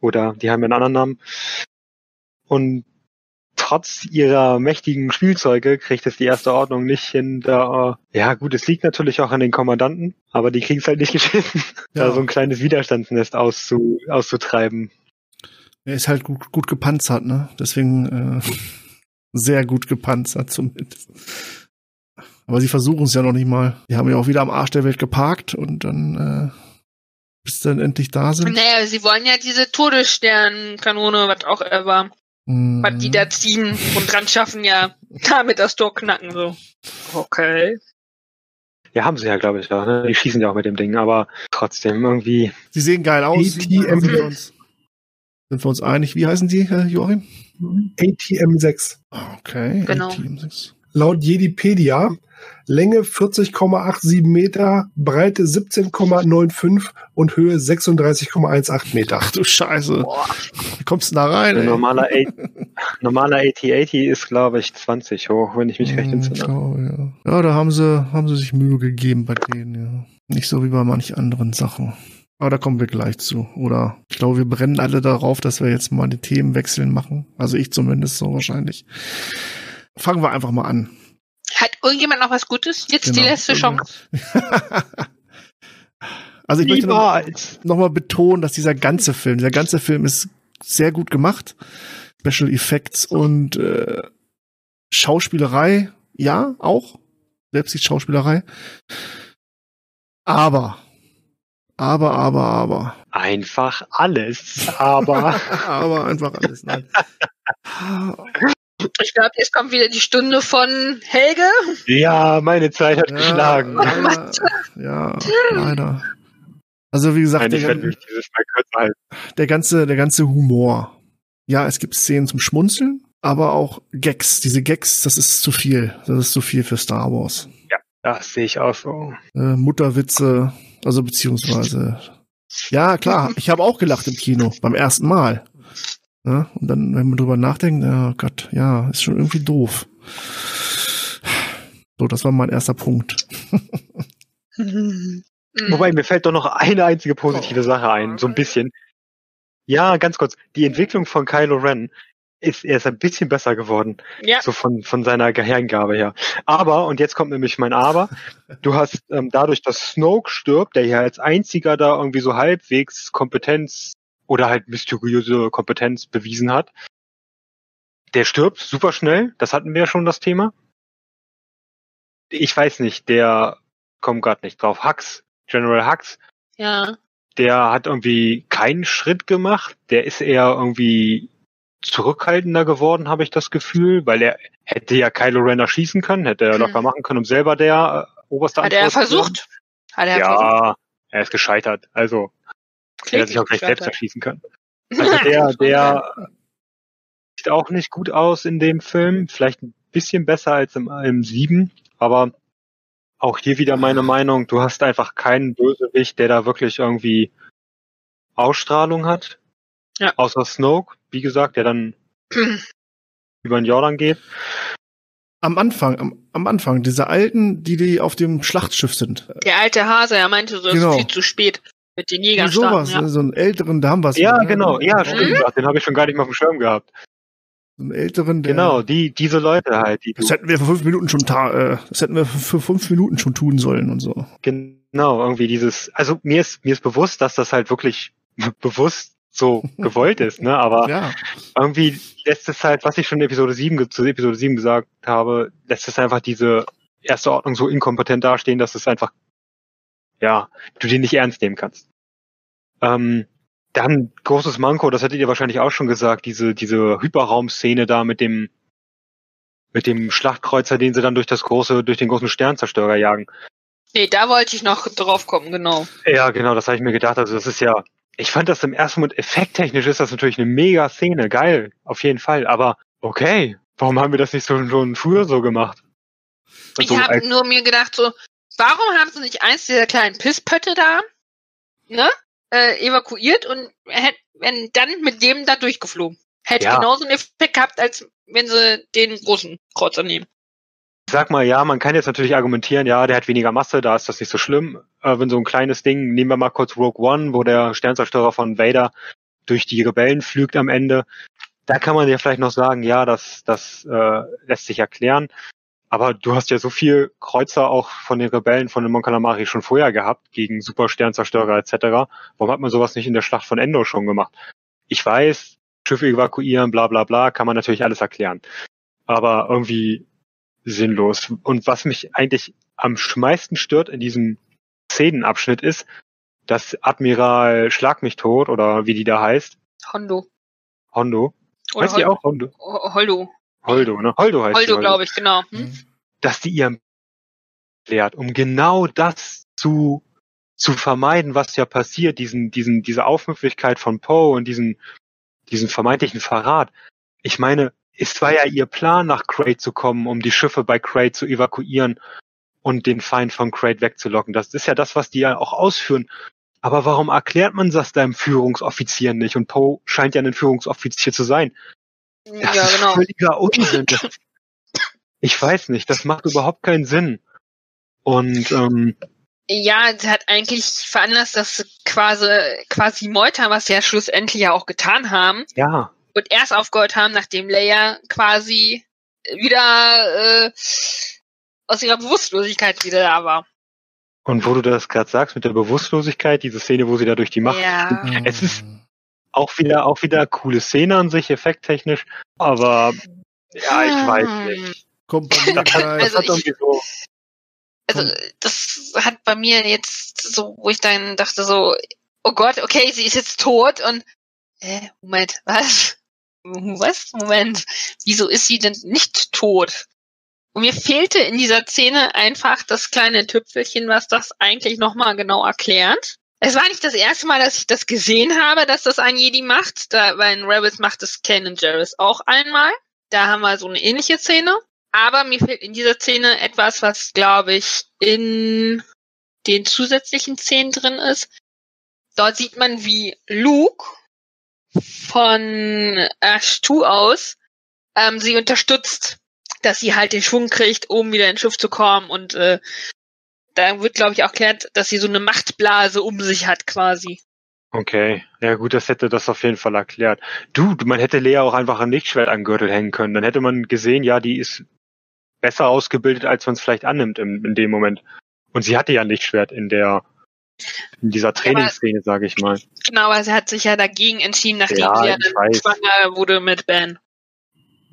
S6: oder die haben einen anderen Namen. Und trotz ihrer mächtigen Spielzeuge kriegt es die erste Ordnung nicht hin, da, ja gut, es liegt natürlich auch an den Kommandanten, aber die kriegen es halt nicht geschissen,
S4: Ja.
S6: da so ein kleines Widerstandsnest auszu, auszutreiben.
S4: Er ist halt gut, gut gepanzert, ne? Deswegen äh, sehr gut gepanzert zumindest. Aber sie versuchen es ja noch nicht mal. Die haben ja auch wieder am Arsch der Welt geparkt und dann, äh, bis dann endlich da sind.
S5: Naja, sie wollen ja diese Todessternkanone, was auch ever,
S4: Mhm.
S5: Was die da ziehen und dran schaffen, ja, damit das Tor knacken, so. Okay.
S6: Ja, haben sie ja, glaube ich, auch, ne? Die schießen ja auch mit dem Ding, aber trotzdem irgendwie,
S4: Sie sehen geil aus.
S7: ATM.
S4: Sind wir uns, sind wir uns einig? Wie heißen die, Herr Joachim?
S7: ATM 6.
S4: Okay.
S5: Genau.
S4: ATM6.
S7: Laut Jedipedia Länge 40,87 Meter, Breite 17,95 und Höhe 36,18 Meter.
S4: Ach du Scheiße. Wie kommst du da rein?
S6: ein
S4: ey?
S6: normaler, A- normaler AT-80 ist, glaube ich, 20 hoch, wenn ich mich recht
S4: Hm,
S6: entsinne.
S4: schau, ja. ja, da haben sie, haben sie sich Mühe gegeben bei denen, ja. Nicht so wie bei manch anderen Sachen. Aber da kommen wir gleich zu. Oder ich glaube, wir brennen alle darauf, dass wir jetzt mal die Themenwechseln machen. Also ich zumindest so wahrscheinlich. Fangen wir einfach mal an.
S5: Hat irgendjemand noch was Gutes? Jetzt die
S4: Genau.
S5: letzte Chance.
S4: Also ich möchte noch,
S6: Niemals.
S4: noch mal betonen, dass dieser ganze Film, dieser ganze Film ist sehr gut gemacht. Special Effects und äh, Schauspielerei, ja, auch. Selbst die Schauspielerei. Aber, aber, aber, aber,
S6: Einfach alles, aber
S4: aber einfach alles. Nein.
S5: Ich glaube, jetzt kommt wieder die Stunde von Helge.
S6: ja, meine Zeit hat geschlagen.
S4: Ja, ja, leider. Also wie gesagt,
S6: Nein,
S4: der,
S6: werde mich dieses Mal kürzer halten.
S4: der ganze, der ganze Humor. Ja, es gibt Szenen zum Schmunzeln, aber auch Gags. Diese Gags, das ist zu viel. Das ist zu viel für Star Wars.
S6: Das sehe ich auch so.
S4: Äh, Mutterwitze, also beziehungsweise. Ja, klar, ich habe auch gelacht im Kino beim ersten Mal. Ja, und dann, wenn man drüber nachdenkt, ja Gott, ja, ist schon irgendwie doof. So, das war mein erster Punkt.
S6: Wobei, mir fällt doch noch eine einzige positive Sache ein, so ein bisschen. Ja, ganz kurz. Die Entwicklung von Kylo Ren ist, er ist ein bisschen besser geworden.
S5: Ja.
S6: So von, von seiner Gehirngabe her. Aber, und jetzt kommt nämlich mein Aber, du hast ähm, dadurch, dass Snoke stirbt, der ja als einziger da irgendwie so halbwegs Kompetenz oder halt mysteriöse Kompetenz bewiesen hat, der stirbt super schnell, das hatten wir ja schon das Thema. Ich weiß nicht, der kommt gerade nicht drauf. Hux, General Hux,
S5: Ja.
S6: der hat irgendwie keinen Schritt gemacht. Der ist eher irgendwie zurückhaltender geworden, habe ich das Gefühl, weil er hätte ja Kylo Ren erschießen können, hätte er
S5: Hm.
S6: locker machen können, um selber der äh, oberste
S5: Hat er
S6: Anführer zu werden.
S5: versucht? Hat er versucht?
S6: Ja, er ist gescheitert. Also er hätte sich auch gleich selbst erschießen können. Also der, der sieht auch nicht gut aus in dem Film. Vielleicht ein bisschen besser als im, im 7, aber auch hier wieder meine Meinung, du hast einfach keinen Bösewicht, der da wirklich irgendwie Ausstrahlung hat.
S5: Ja.
S6: Außer Snoke, wie gesagt, der dann über den Jordan geht.
S4: Am Anfang, am, am Anfang, diese alten, die, die auf dem Schlachtschiff sind.
S5: Der alte Hase, er meinte so, es
S4: Genau.
S5: ist viel zu spät mit den Jägern
S4: sowas,
S5: starten. Ja.
S4: so einen älteren, da haben wir
S6: Ja, genau, ja, stimmt. Ach, Den habe ich schon gar nicht mal auf dem Schirm gehabt.
S4: So einen älteren, der,
S6: Genau, die, diese Leute halt, die
S4: Das hätten wir vor fünf Minuten schon, ta äh, das hätten wir für fünf Minuten schon tun sollen und so.
S6: Genau, irgendwie dieses, also mir ist, mir ist bewusst, dass das halt wirklich bewusst so gewollt ist, ne, aber
S4: Ja,
S6: irgendwie lässt es halt, was ich schon in Episode 7, ge- zu Episode 7 gesagt habe, lässt es einfach diese erste Ordnung so inkompetent dastehen, dass es einfach, ja, du den nicht ernst nehmen kannst. Ähm, dann großes Manko, das hattet ihr wahrscheinlich auch schon gesagt, diese, diese Hyperraumszene da mit dem, mit dem Schlachtkreuzer, den sie dann durch das große, durch den großen Sternzerstörer jagen.
S5: Nee, da wollte ich noch drauf kommen, genau.
S6: Ja, genau, das habe ich mir gedacht. Also das ist ja, ich fand das im ersten Moment effekttechnisch ist das natürlich eine mega Szene, geil, auf jeden Fall. Aber okay, Warum haben wir das nicht so schon früher so gemacht?
S5: Also, ich habe nur mir gedacht so, warum haben sie nicht eins dieser kleinen Pisspötte da, ne, äh, evakuiert und wenn dann mit dem da durchgeflogen? Hätte ja. genauso einen Effekt gehabt, als wenn sie den großen Kreuzer nehmen.
S6: Ich sag mal, ja, man kann jetzt natürlich argumentieren, ja, der hat weniger Masse, da ist das nicht so schlimm. Äh, wenn so ein kleines Ding, nehmen wir mal kurz Rogue One, wo der Sternzerstörer von Vader durch die Rebellen flügt am Ende. Da kann man ja vielleicht noch sagen, ja, das, das äh, lässt sich erklären. Aber du hast ja so viel Kreuzer auch von den Rebellen von den Mon Calamari schon vorher gehabt, gegen Super Sternzerstörer etc. Warum hat man sowas nicht in der Schlacht von Endor schon gemacht? Ich weiß, Schiffe evakuieren, bla bla bla, kann man natürlich alles erklären. Aber irgendwie sinnlos. Und was mich eigentlich am meisten stört in diesem Szenenabschnitt ist, dass Admiral Schlag mich tot oder wie die da heißt.
S5: Hondo.
S6: Hondo.
S5: Oder
S6: heißt Hol die auch Hondo?
S5: Holdo.
S6: Holdo, ne? Holdo heißt
S5: Holdo, glaube ich, genau. Hm?
S6: Dass die ihrem lehrt, um genau das zu zu vermeiden, was ja passiert, diesen diesen diese Aufmüpfigkeit von Poe und diesen diesen vermeintlichen Verrat. Ich meine, es war ja ihr Plan, nach Crate zu kommen, um die Schiffe bei Crate zu evakuieren und den Feind von Crate wegzulocken. Das ist ja das, was die ja auch ausführen. Aber warum erklärt man das deinem Führungsoffizier nicht? Und Poe scheint ja ein Führungsoffizier zu sein. Das
S5: ja, genau.
S6: ist völliger Unsinn. Ich weiß nicht, das macht überhaupt keinen Sinn. Und ähm,
S5: ja, sie hat eigentlich veranlasst, dass sie quasi quasi Meuter, was sie ja schlussendlich ja auch getan haben.
S6: Ja
S5: und erst aufgehört haben, nachdem Leia quasi wieder äh, aus ihrer Bewusstlosigkeit wieder da war.
S6: Und wo du das gerade sagst mit der Bewusstlosigkeit, diese Szene, wo sie da durch die Macht,
S5: ja.
S6: es ist auch wieder auch wieder coole Szene an sich, effekttechnisch, aber ja, ich weiß
S5: Hm.
S6: nicht.
S4: Kommt bei mir
S6: das hat irgendwie so,
S5: Also das hat bei mir jetzt so, wo ich dann dachte so, oh Gott, okay, sie ist jetzt tot und äh, Moment, was? Was? Moment, wieso ist sie denn nicht tot? Und mir fehlte in dieser Szene einfach das kleine Tüpfelchen, was das eigentlich nochmal genau erklärt. Es war nicht das erste Mal, dass ich das gesehen habe, dass das ein Jedi macht. Da, bei den Rebels macht es Kanan Jarrus auch einmal. Da haben wir so eine ähnliche Szene. Aber mir fehlt in dieser Szene etwas, was, glaube ich, in den zusätzlichen Szenen drin ist. Dort sieht man, wie Luke von Ash 2 aus ähm, sie unterstützt, dass sie halt den Schwung kriegt, um wieder ins Schiff zu kommen und äh, da wird, glaube ich, auch klärt, dass sie so eine Machtblase um sich hat quasi.
S6: okay. Ja gut, das hätte das auf jeden Fall erklärt. Du, man hätte Lea auch einfach ein Lichtschwert den Gürtel hängen können. Dann hätte man gesehen, ja, die ist besser ausgebildet, als man es vielleicht annimmt in, in dem Moment. Und sie hatte ja ein Lichtschwert in der in dieser Trainingsszene, sage ich mal.
S5: Genau, aber sie hat sich ja dagegen entschieden, nachdem
S6: Ja,
S5: sie ja dann
S6: weiß.
S5: schwanger wurde mit Ben.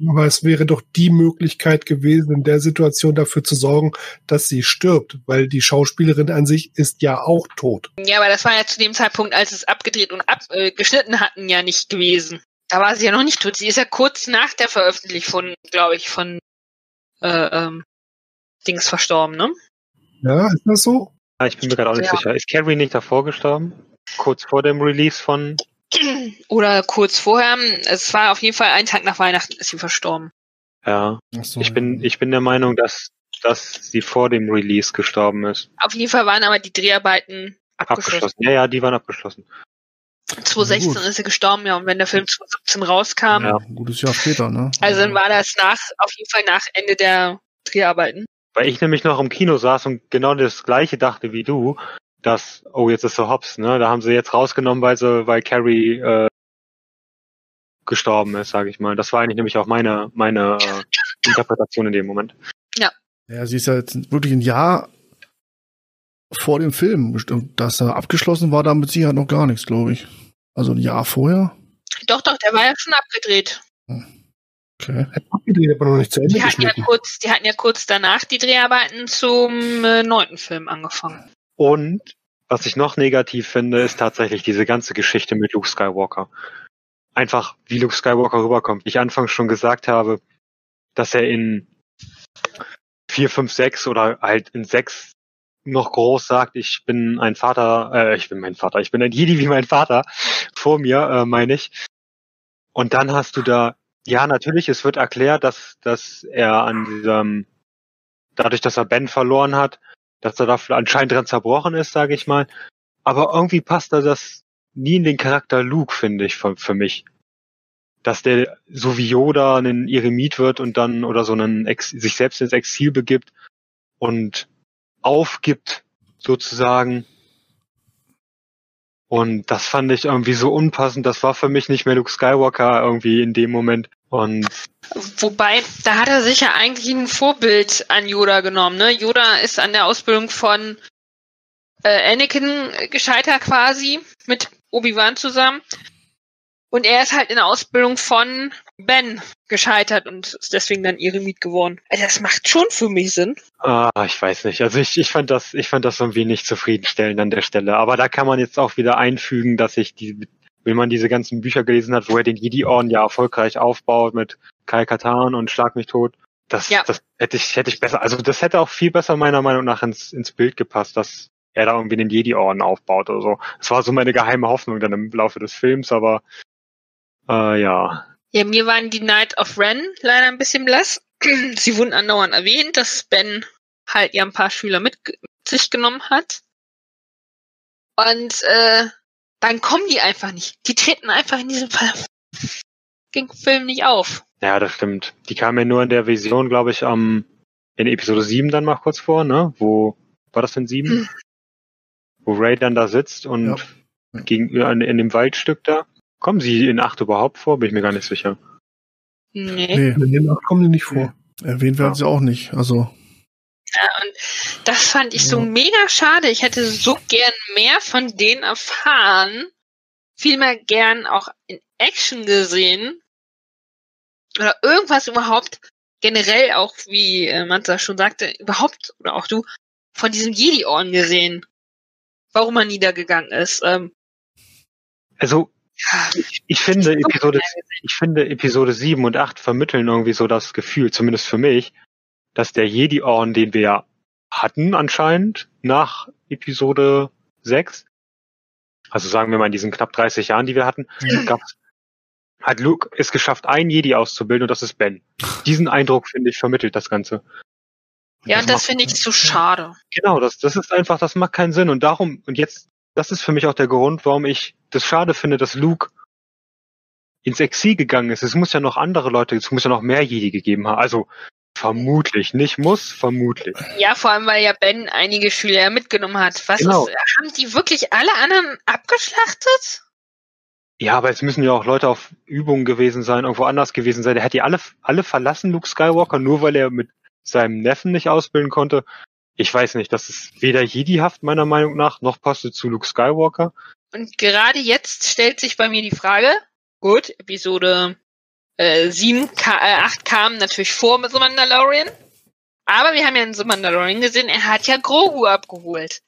S7: Aber es wäre doch die Möglichkeit gewesen, in der Situation dafür zu sorgen, dass sie stirbt, weil die Schauspielerin an sich ist ja auch tot.
S5: Ja, aber das war ja zu dem Zeitpunkt, als es abgedreht und ab, äh, hatten, ja nicht gewesen. Da war sie ja noch nicht tot. Sie ist ja kurz nach der Veröffentlichung von, glaube ich, von äh, ähm, Dings verstorben, ne?
S7: Ja, ist das so?
S6: Ah, ich bin mir gerade auch nicht
S5: Ja.
S6: sicher. Ist Carrie nicht davor gestorben? Kurz vor dem Release von
S5: Oder kurz vorher. Es war auf jeden Fall ein Tag nach Weihnachten ist sie verstorben.
S6: Ja.
S4: So,
S6: Ich bin, ich bin der Meinung, dass, dass sie vor dem Release gestorben ist.
S5: Auf jeden Fall waren aber die Dreharbeiten abgeschlossen.
S6: Abgeschlossen. Ja, ja, die waren abgeschlossen.
S5: 2016
S4: Gut.
S5: ist sie gestorben, ja. Und wenn der Film 2017 rauskam,
S6: Ja.
S4: Ein gutes Jahr später, ne?
S5: also dann war das nach, auf jeden Fall nach Ende der Dreharbeiten.
S6: Weil ich nämlich noch im Kino saß und genau das gleiche dachte wie du, dass, oh, jetzt ist so Hobbs, ne? Da haben sie jetzt rausgenommen, weil sie, weil Carrie äh, gestorben ist, sage ich mal. Das war eigentlich nämlich auch meine, meine äh, Interpretation in dem Moment.
S4: Ja, sie ist ja jetzt wirklich ein Jahr vor dem Film. Und dass er abgeschlossen war, damit sie halt noch gar nichts, glaube ich. Also ein Jahr vorher.
S5: Doch, doch, der war ja schon abgedreht.
S4: Okay.
S7: Abgedreht, aber noch nicht zu Ende
S5: Die hatten ja kurz, die hatten ja kurz danach die Dreharbeiten zum äh, neunten Film angefangen.
S6: Und was ich noch negativ finde, ist tatsächlich diese ganze Geschichte mit Luke Skywalker. Einfach, wie Luke Skywalker rüberkommt. Wie ich anfangs schon gesagt habe, dass er in 4, 5, 6 oder halt in 6 noch groß sagt, ich bin ein Vater, äh, ich bin mein Vater, ich bin ein Jedi wie mein Vater, vor mir, äh, meine ich. Und dann hast du da Ja, natürlich, es wird erklärt, dass, dass er an diesem, dadurch, dass er Ben verloren hat, dass er dafür anscheinend dran zerbrochen ist, sage ich mal. Aber irgendwie passt da das nie in den Charakter Luke, finde ich, für, für mich. Dass der so wie Yoda ein Eremit wird und dann oder so einen Ex sich selbst ins Exil begibt und aufgibt, sozusagen. Und das fand ich irgendwie so unpassend. Das war für mich nicht mehr Luke Skywalker irgendwie in dem Moment. Und
S5: Wobei, da hat er sich ja eigentlich ein Vorbild an Yoda genommen. Ne? Yoda ist an der Ausbildung von äh, Anakin gescheitert quasi mit Obi-Wan zusammen. Und er ist halt in der Ausbildung von Ben gescheitert und ist deswegen dann Eremit geworden. Also das macht schon für mich Sinn.
S6: Ah, ich weiß nicht. Also ich, ich fand das, ich fand das irgendwie nicht zufriedenstellend an der Stelle. Aber da kann man jetzt auch wieder einfügen, dass ich die, wenn man diese ganzen Bücher gelesen hat, wo er den Jedi-Orden ja erfolgreich aufbaut mit Kai Katan und Schlag mich tot. Das, ja. das hätte ich, hätte ich besser, also das hätte auch viel besser meiner Meinung nach ins, ins Bild gepasst, dass er da irgendwie den Jedi-Orden aufbaut oder so. Das war so meine geheime Hoffnung dann im Laufe des Films, aber äh, ja.
S5: Ja, mir waren die Night of Ren leider ein bisschen blass. Sie wurden andauernd erwähnt, dass Ben halt ja ein paar Schüler mit sich genommen hat. Und äh, dann kommen die einfach nicht. Die treten einfach in diesem Fall Film nicht auf.
S6: Ja, das stimmt. Die kamen ja nur in der Vision, glaube ich, am in Episode 7 dann mal kurz vor, ne? Wo war das denn 7? Hm. Wo Ray dann da sitzt und ja. gegen in, in dem Waldstück da. Kommen sie in 8 überhaupt vor? Bin ich mir gar nicht sicher.
S5: Nee.
S4: nee in den 8 kommen die nicht vor. Erwähnt werden ja. sie auch nicht. Also.
S5: Ja, und das fand ich so mega schade. Ich hätte so gern mehr von denen erfahren. Vielmehr gern auch in Action gesehen. Oder irgendwas überhaupt generell auch, wie äh, Manza schon sagte, überhaupt, oder auch du, von diesem Jedi-Orden gesehen. Warum er niedergegangen ist. Ähm,
S6: also, ich, ich finde Episode, ich finde Episode 7 und 8 vermitteln irgendwie so das Gefühl, zumindest für mich, dass der Jedi-Orden, den wir ja hatten anscheinend nach Episode 6, also sagen wir mal in diesen knapp 30 Jahren, die wir hatten, hat Luke es geschafft, einen Jedi auszubilden und das ist Ben. Diesen Eindruck, finde ich, vermittelt das Ganze.
S5: Ja, und das, das finde ich so schade.
S6: Genau, das, das ist einfach, das macht keinen Sinn. Und darum, und jetzt das ist für mich auch der Grund, warum ich das schade finde, dass Luke ins Exil gegangen ist. Es muss ja noch andere Leute, es muss ja noch mehr Jedi gegeben haben. Also vermutlich, nicht muss, vermutlich.
S5: Ja, vor allem, weil ja Ben einige Schüler mitgenommen hat. Was genau. ist, haben die wirklich alle anderen abgeschlachtet?
S6: Ja, aber es müssen ja auch Leute auf Übungen gewesen sein, irgendwo anders gewesen sein. Er hat die alle, alle verlassen, Luke Skywalker, nur weil er mit seinem Neffen nicht ausbilden konnte ich weiß nicht, das ist weder Jedi-haft meiner Meinung nach, noch passt es zu Luke Skywalker.
S5: Und gerade jetzt stellt sich bei mir die Frage, gut, Episode äh, 7, Ka äh, 8 kam natürlich vor mit The Mandalorian, aber wir haben ja in The Mandalorian gesehen, er hat ja Grogu abgeholt.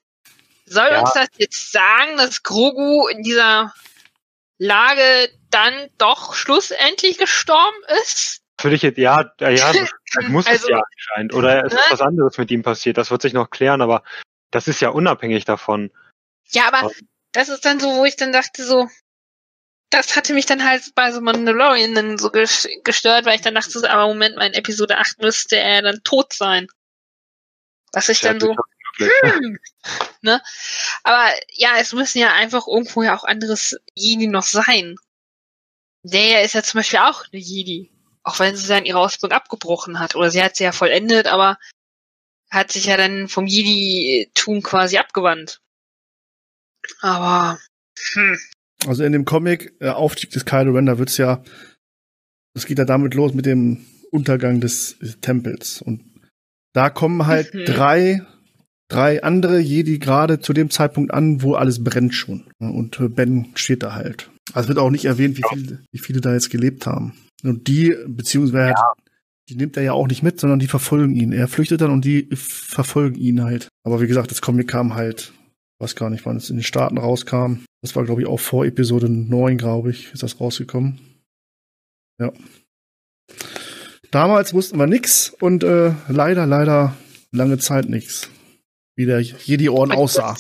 S5: Soll ja. uns das jetzt sagen, dass Grogu in dieser Lage dann doch schlussendlich gestorben ist?
S6: Für dich jetzt, ja, ja, muss also, es ja anscheinend. Oder ist ne? was anderes mit ihm passiert. Das wird sich noch klären, aber das ist ja unabhängig davon.
S5: Ja, aber das ist dann so, wo ich dann dachte, so, das hatte mich dann halt bei so Mandalorian dann so gestört, weil ich dann dachte, aber Moment mal, in Episode 8 müsste er dann tot sein. Was ich dann so, hm, ne? Aber ja, es müssen ja einfach irgendwo ja auch anderes Jedi noch sein. Der ist ja zum Beispiel auch eine Jedi. Auch wenn sie dann ihre Ausbildung abgebrochen hat. Oder sie hat sie ja vollendet, aber hat sich ja dann vom Jedi-Tum quasi abgewandt. Aber, hm.
S4: Also in dem Comic äh, Aufstieg des Kylo Ren, da wird's ja, es geht ja damit los mit dem Untergang des, Tempels. Und da kommen halt mhm. drei, drei andere Jedi gerade zu dem Zeitpunkt an, wo alles brennt schon. Und Ben steht da halt. Also wird auch nicht erwähnt, wie viele, wie viele da jetzt gelebt haben. Und die, beziehungsweise, ja. die nimmt er ja auch nicht mit, sondern die verfolgen ihn. Er flüchtet dann und die verfolgen ihn halt. Aber wie gesagt, das Comic kam halt, weiß gar nicht, wann es in den Staaten rauskam. Das war, glaube ich, auch vor Episode 9, glaube ich, ist das rausgekommen. Ja. Damals wussten wir nix und äh, leider, leider lange Zeit nix. Wie der Jedi-Orden aussah.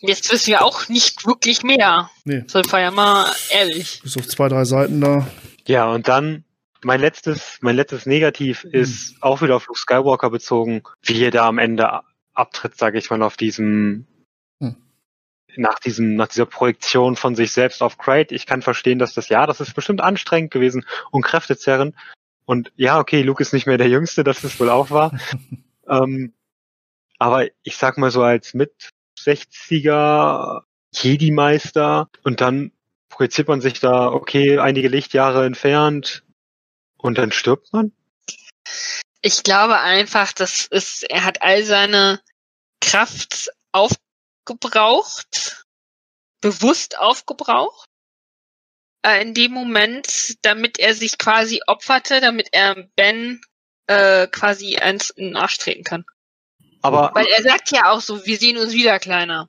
S5: Jetzt wissen wir auch nicht wirklich mehr. Nee. Sind wir ja mal ehrlich.
S4: Bis auf zwei, drei Seiten da
S6: Ja, und dann mein letztes, mein letztes Negativ ist
S4: Hm.
S6: auch wieder auf Luke Skywalker bezogen, wie er da am Ende abtritt, sage ich mal, auf diesem. Nach diesem, nach dieser Projektion von sich selbst auf Crate. Ich kann verstehen, dass das, ja, das ist bestimmt anstrengend gewesen und kräftezerrend. Und ja, okay, Luke ist nicht mehr der Jüngste, das ist wohl auch wahr. ähm, aber ich sag mal so als mit 60er Jedi-Meister und dann projiziert man sich da, okay, einige Lichtjahre entfernt und dann stirbt man?
S5: Ich glaube einfach, das ist, er hat all seine Kraft aufgebraucht, bewusst aufgebraucht, äh, in dem Moment, damit er sich quasi opferte, damit er Ben äh, quasi eins in den Arsch treten kann.
S6: Aber
S5: Weil er sagt ja auch so, wir sehen uns wieder kleiner.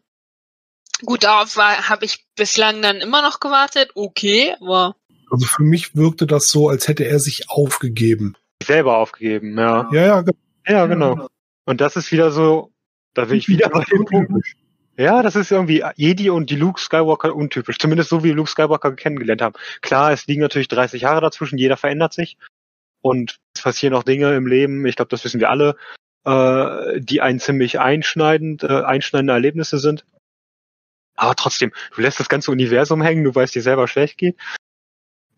S5: Gut, darauf habe ich bislang dann immer noch gewartet, okay, aber
S7: Also für mich wirkte das so, als hätte er sich aufgegeben.
S6: selber aufgegeben, ja.
S7: Ja, ja, ge-
S6: Ja, genau. Und das ist wieder so, da bin ich wieder bei dem Punkt. Ja, das ist irgendwie Jedi und die Luke Skywalker untypisch. Zumindest so, wie wir Luke Skywalker kennengelernt haben. Klar, es liegen natürlich 30 Jahre dazwischen, jeder verändert sich. Und es passieren auch Dinge im Leben, ich glaube, das wissen wir alle, äh, die einen ziemlich einschneidend, äh, einschneidende Erlebnisse sind. Aber trotzdem, du lässt das ganze Universum hängen, du weißt dir selber schlecht geht.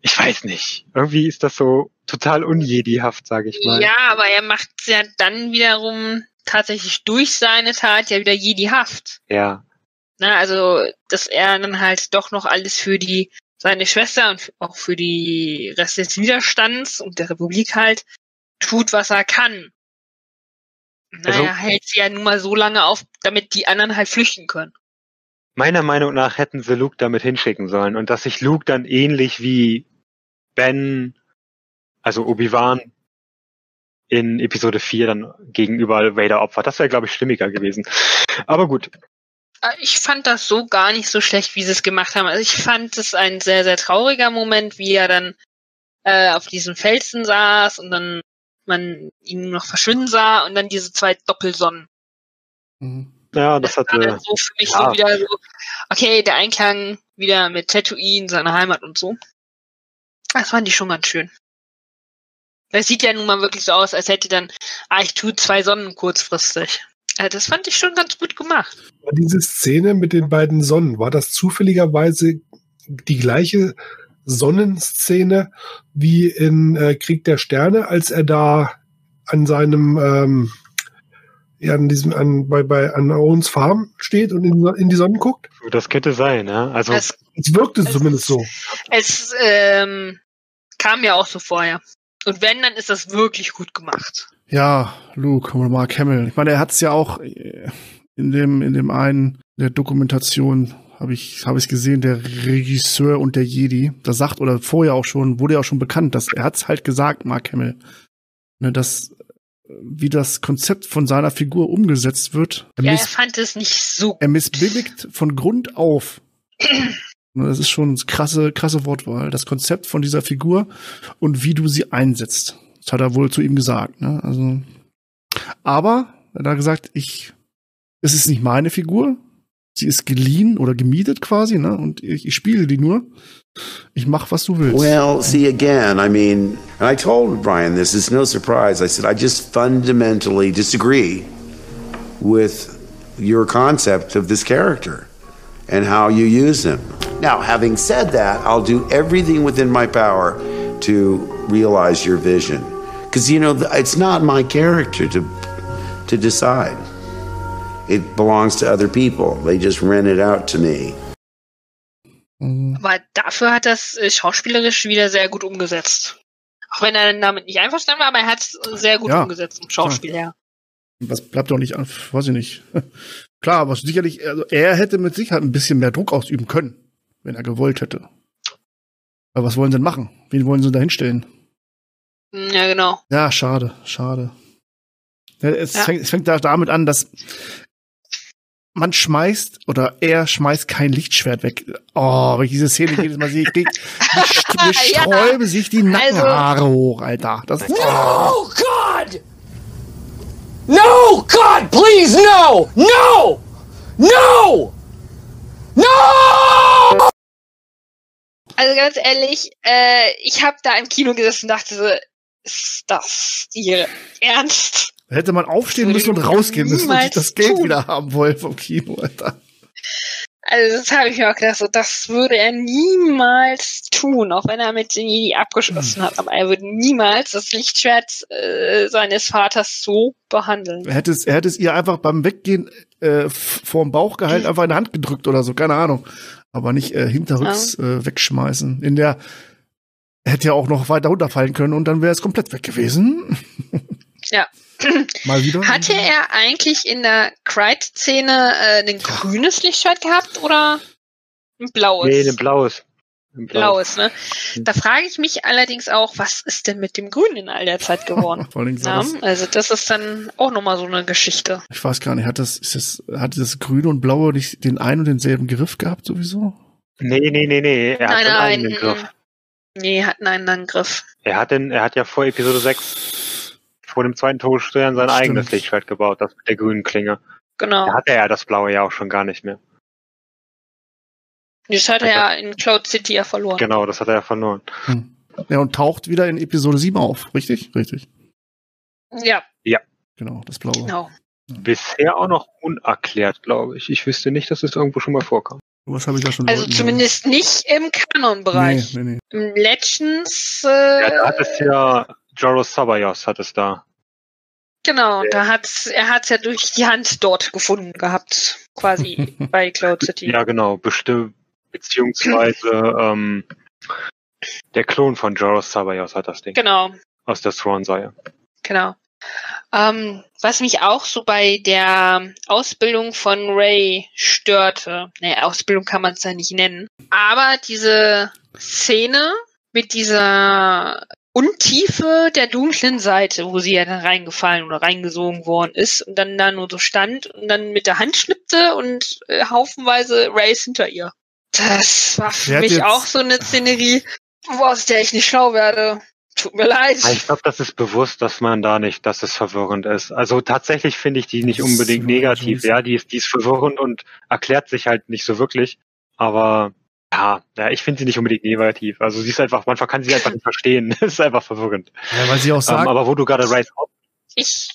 S6: Ich weiß nicht. Irgendwie ist das so total unjedihaft, sage ich mal.
S5: ja, aber er macht ja dann wiederum tatsächlich durch seine Tat ja wieder Jedi-haft.
S6: Ja.
S5: Na, also, dass er dann halt doch noch alles für die, seine Schwester und auch für die Rest des Widerstands und der Republik halt tut, was er kann. Naja,
S6: Also-
S5: er hält sie ja nun mal so lange auf, damit die anderen halt flüchten können.
S6: Meiner Meinung nach hätten sie Luke damit hinschicken sollen und dass sich Luke dann ähnlich wie Ben, also Obi-Wan, in Episode 4 dann gegenüber Vader opfert. Das wäre, glaube ich, stimmiger gewesen. Aber gut.
S5: Äh, Ich fand das so gar nicht so schlecht, wie sie es gemacht haben. Also ich fand es ein sehr, sehr trauriger Moment, wie er dann äh, auf diesem Felsen saß und dann man ihn noch verschwinden sah und dann diese zwei Doppelsonnen.
S4: Mhm.
S6: Ja, das
S5: war
S6: hatte.
S5: dann so für mich
S6: ja.
S5: so wieder so, okay, der Einklang wieder mit Tatooine, seiner Heimat und so. Das fand ich schon ganz schön. Es sieht ja nun mal wirklich so aus, als hätte dann, ah, ich tue zwei Sonnen kurzfristig. Äh, Das fand ich schon ganz gut gemacht.
S7: War diese Szene mit den beiden Sonnen, war das zufälligerweise die gleiche Sonnenszene wie in äh, Krieg der Sterne, als er da an seinem, ähm, ja, an diesem, an, bei, bei, an Owens Farm steht und in, in die Sonne guckt?
S6: Das könnte sein, ja. Also,
S5: Es,
S7: Es wirkte zumindest so.
S5: es ähm, kam ja auch so vorher. Und wenn, dann ist das wirklich gut gemacht.
S4: Ja, Luke oder Mark Hamill. Ich meine, er hat's ja auch äh, in dem in dem einen der Dokumentation habe ich habe ich gesehen, der Regisseur und der Jedi, da sagt oder vorher auch schon wurde ja auch schon bekannt, dass er hat's halt gesagt, Mark Hamill, ne, dass äh, wie das Konzept von seiner Figur umgesetzt wird. Er,
S5: Ja, er fand es nicht so.
S4: er missbilligt von Grund auf. Ne, Das ist schon eine krasse, krasse Wortwahl. Das Konzept von dieser Figur und wie du sie einsetzt. Das hat er wohl zu ihm gesagt. Ne? Also, aber er hat gesagt, ich, es ist nicht meine Figur. Sie ist geliehen oder gemietet quasi, ne? Und ich, ich spiele die nur. Ich mach, was du willst.
S1: Well, see, again, I mean, and I told Brian this, it's no surprise. I said, I just fundamentally disagree with your concept of this character and how you use him. Now, having said that, I'll do everything within my power to realize your vision. Because, you know, it's not my character to, to decide. It belongs to other people. They just rent it out to me.
S4: Mhm.
S5: Aber dafür hat das äh, schauspielerisch wieder sehr gut umgesetzt. Auch wenn er damit nicht einverstanden war, aber er hat es sehr gut
S4: Ja.
S5: umgesetzt im Schauspiel, ja.
S4: Was bleibt doch nicht an, weiß ich nicht. Klar, aber sicherlich, also er hätte mit Sicherheit ein bisschen mehr Druck ausüben können, wenn er gewollt hätte. Aber was wollen sie denn machen? Wen wollen sie da hinstellen?
S5: Ja, genau.
S4: Ja, schade, schade. Es,
S5: Ja.
S4: Fängt, es fängt da damit an, dass man schmeißt oder er schmeißt kein Lichtschwert weg. Oh, wenn ich diese Szene jedes Mal sehe, ich krieg, mir, st- mir
S5: Ja.
S4: sträuben sich die Nackenhaare hoch, Alter. Das,
S8: No, God! No, God, please, no! No! No! No!
S5: Also ganz ehrlich, äh, ich habe da im Kino gesessen und dachte so, ist das ihr Ernst?
S4: Da hätte man aufstehen müssen und rausgehen müssen und sich das Geld
S5: tun.
S4: wieder haben wollen vom Kino, Alter.
S5: Also das habe ich mir auch gedacht, so, das würde er niemals tun, auch wenn er mit den Jedi abgeschlossen hat. Aber er würde niemals das Lichtschwert äh, seines Vaters so behandeln.
S4: Er hätte es, er hätte es ihr einfach beim Weggehen äh, vorm Bauch gehalten, einfach in die Hand gedrückt oder so, keine Ahnung. Aber nicht äh, hinterrücks äh, wegschmeißen. In der er hätte ja auch noch weiter runterfallen können und dann wäre es komplett weg gewesen.
S5: Ja.
S4: Mal wieder.
S5: Hatte er eigentlich in der Cried-Szene äh, ein grünes Lichtschwert gehabt oder ein blaues?
S6: Nee, ein blaues. Ein
S5: Blaues, ne? Da frage ich mich allerdings auch, was ist denn mit dem Grün in all der Zeit geworden?
S4: Vor Dingen sah
S5: ja,
S4: das-
S5: also das ist dann auch nochmal so eine Geschichte.
S4: Ich weiß gar nicht, hat das, ist das, hat das Grüne und Blaue nicht den einen und denselben Griff gehabt sowieso?
S6: Nee, nee, nee, nee. Er hat
S5: nein,
S6: einen
S5: nein,
S6: eigenen Griff.
S5: nee, hat einen anderen Griff.
S6: Er hat, den, er hat ja vor Episode 6 vor dem zweiten Todesstern sein
S4: Stimmt.
S6: eigenes Lichtschwert gebaut, das mit der grünen Klinge.
S5: Genau.
S6: Da hat er ja das blaue ja auch schon gar nicht mehr.
S5: Das hat er ja in Cloud City ja verloren.
S6: Genau, das hat er ja verloren.
S4: Hm. Ja, und taucht wieder in Episode 7 auf, richtig? Richtig.
S5: Ja,
S6: Ja.
S4: Genau, das Blaue.
S5: genau.
S6: Bisher auch noch unerklärt, glaube ich. Ich wüsste nicht, dass es irgendwo schon mal vorkam.
S4: Was habe ich da schon
S5: Also
S4: Leuten-
S5: zumindest nicht im Kanon-Bereich.
S4: Nee, nee, nee.
S5: Im Legends, äh,
S6: Ja, da hat es ja Joros Sabayos hat es da.
S5: genau, da hat's, er hat's ja durch die Hand dort gefunden gehabt, quasi bei Cloud City.
S6: Ja, genau, bestimmt, beziehungsweise ähm, der Klon von Joros Sabayos hat das Ding.
S5: Genau,
S6: Aus der Thrawn-Reihe.
S5: genau. Ähm, was mich auch so bei der Ausbildung von Ray störte, naja, Ausbildung kann man es ja nicht nennen, aber diese Szene mit dieser Untiefe der dunklen Seite, wo sie ja dann reingefallen oder reingesogen worden ist und dann da nur so stand und dann mit der Hand schnippte und äh, haufenweise Rays hinter ihr. Das war für mich
S4: jetzt-
S5: auch so eine Szenerie, wo aus der ich nicht schlau werde. Tut mir leid.
S6: Ah, Ich glaube, das ist bewusst, dass man da nicht, dass es verwirrend ist. Also tatsächlich finde ich die nicht
S4: Das
S6: unbedingt negativ. Ja, die ist, die ist verwirrend und erklärt sich halt nicht so wirklich. Aber ja, ja ich finde sie nicht unbedingt negativ. Also sie ist einfach, man kann sie einfach nicht verstehen. Es ist einfach verwirrend.
S4: Ja, weil sie auch
S6: Ähm,
S4: sagt,
S6: aber wo du gerade Rise
S5: Ich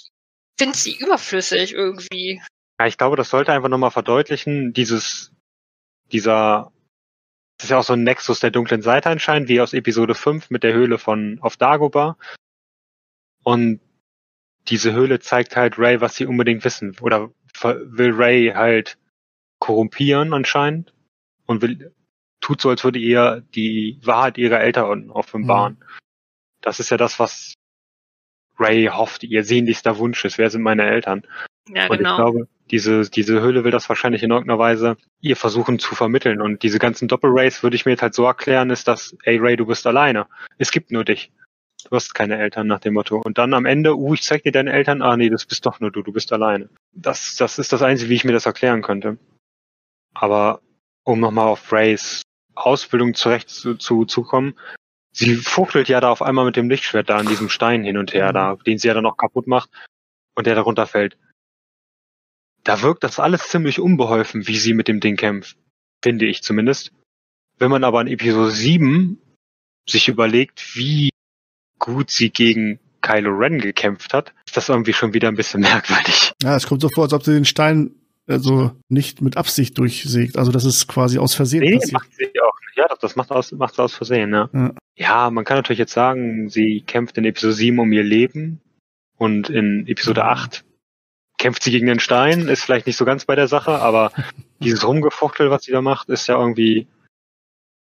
S5: finde sie überflüssig irgendwie.
S6: Ja, ich glaube, das sollte einfach nochmal verdeutlichen, dieses, dieser, das ist ja auch so ein Nexus der dunklen Seite anscheinend, wie aus Episode 5 mit der Höhle von auf Dagobah. Und diese Höhle zeigt halt Ray, was sie unbedingt wissen. Oder will Ray halt korrumpieren anscheinend und will, tut so, als würde ihr die Wahrheit ihrer Eltern offenbaren. Das ist ja das, was Ray hofft, ihr sehnlichster Wunsch ist. Wer sind meine Eltern?
S5: Ja,
S6: Und
S5: genau.
S6: ich glaube, diese, diese Höhle will das wahrscheinlich in irgendeiner Weise ihr versuchen zu vermitteln. Und diese ganzen Doppelrays würde ich mir jetzt halt so erklären, ist, dass, ey Ray, du bist alleine. Es gibt nur dich. Du hast keine Eltern nach dem Motto. Und dann am Ende, uh, ich zeig dir deine Eltern, ah nee, das bist doch nur du, du bist alleine. Das, das ist das Einzige, wie ich mir das erklären könnte. Aber um nochmal auf Rays Ausbildung zurecht zu, zu, zu kommen, sie fuchtelt ja da auf einmal mit dem Lichtschwert da an diesem Stein hin und her, da, den sie ja dann auch kaputt macht und der darunter fällt. Da wirkt das alles ziemlich unbeholfen, wie sie mit dem Ding kämpft. Finde ich zumindest. Wenn man aber in Episode 7 sich überlegt, wie gut sie gegen Kylo Ren gekämpft hat, ist das irgendwie schon wieder ein bisschen merkwürdig.
S4: ja, es kommt so vor, als ob sie den Stein also nicht mit Absicht durchsägt. Also das ist quasi aus Versehen
S6: Nee,
S4: passiert.
S6: macht sie auch nicht. Ja, das, das macht aus, macht sie aus Versehen, ja.
S4: Ja.
S6: Ja, man kann natürlich jetzt sagen, sie kämpft in Episode 7 um ihr Leben und in Episode 8 kämpft sie gegen den Stein, ist vielleicht nicht so ganz bei der Sache, aber dieses Rumgefuchtel, was sie da macht, ist ja irgendwie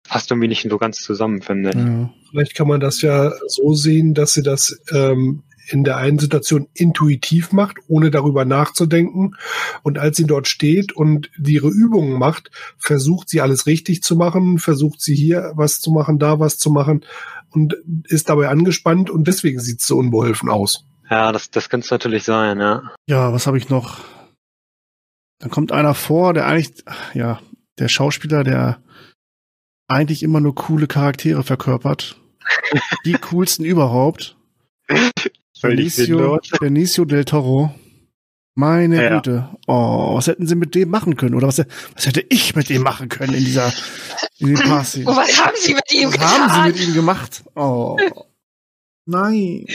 S6: passt irgendwie nicht so ganz zusammen, finde ich.
S4: Ja.
S7: Vielleicht kann man das ja so sehen, dass sie das ähm, in der einen Situation intuitiv macht, ohne darüber nachzudenken. Und als sie dort steht und ihre Übungen macht, versucht sie alles richtig zu machen, versucht sie hier was zu machen, da was zu machen und ist dabei angespannt und deswegen sieht es so unbeholfen aus.
S6: Ja, das, das könnte es natürlich sein, ja.
S4: Ja, was habe ich noch? Dann kommt einer vor, der eigentlich, ja, der Schauspieler, der eigentlich immer nur coole Charaktere verkörpert. Die coolsten überhaupt.
S6: Völlig
S4: Benicio. Benicio del Toro. Meine
S6: Ja.
S4: Güte. Oh, was hätten sie mit dem machen können? Oder was, was hätte ich mit dem machen können in dieser In.
S5: Und was haben sie mit ihm
S4: Was
S5: getan?
S4: haben sie mit ihm gemacht? Oh. Nein.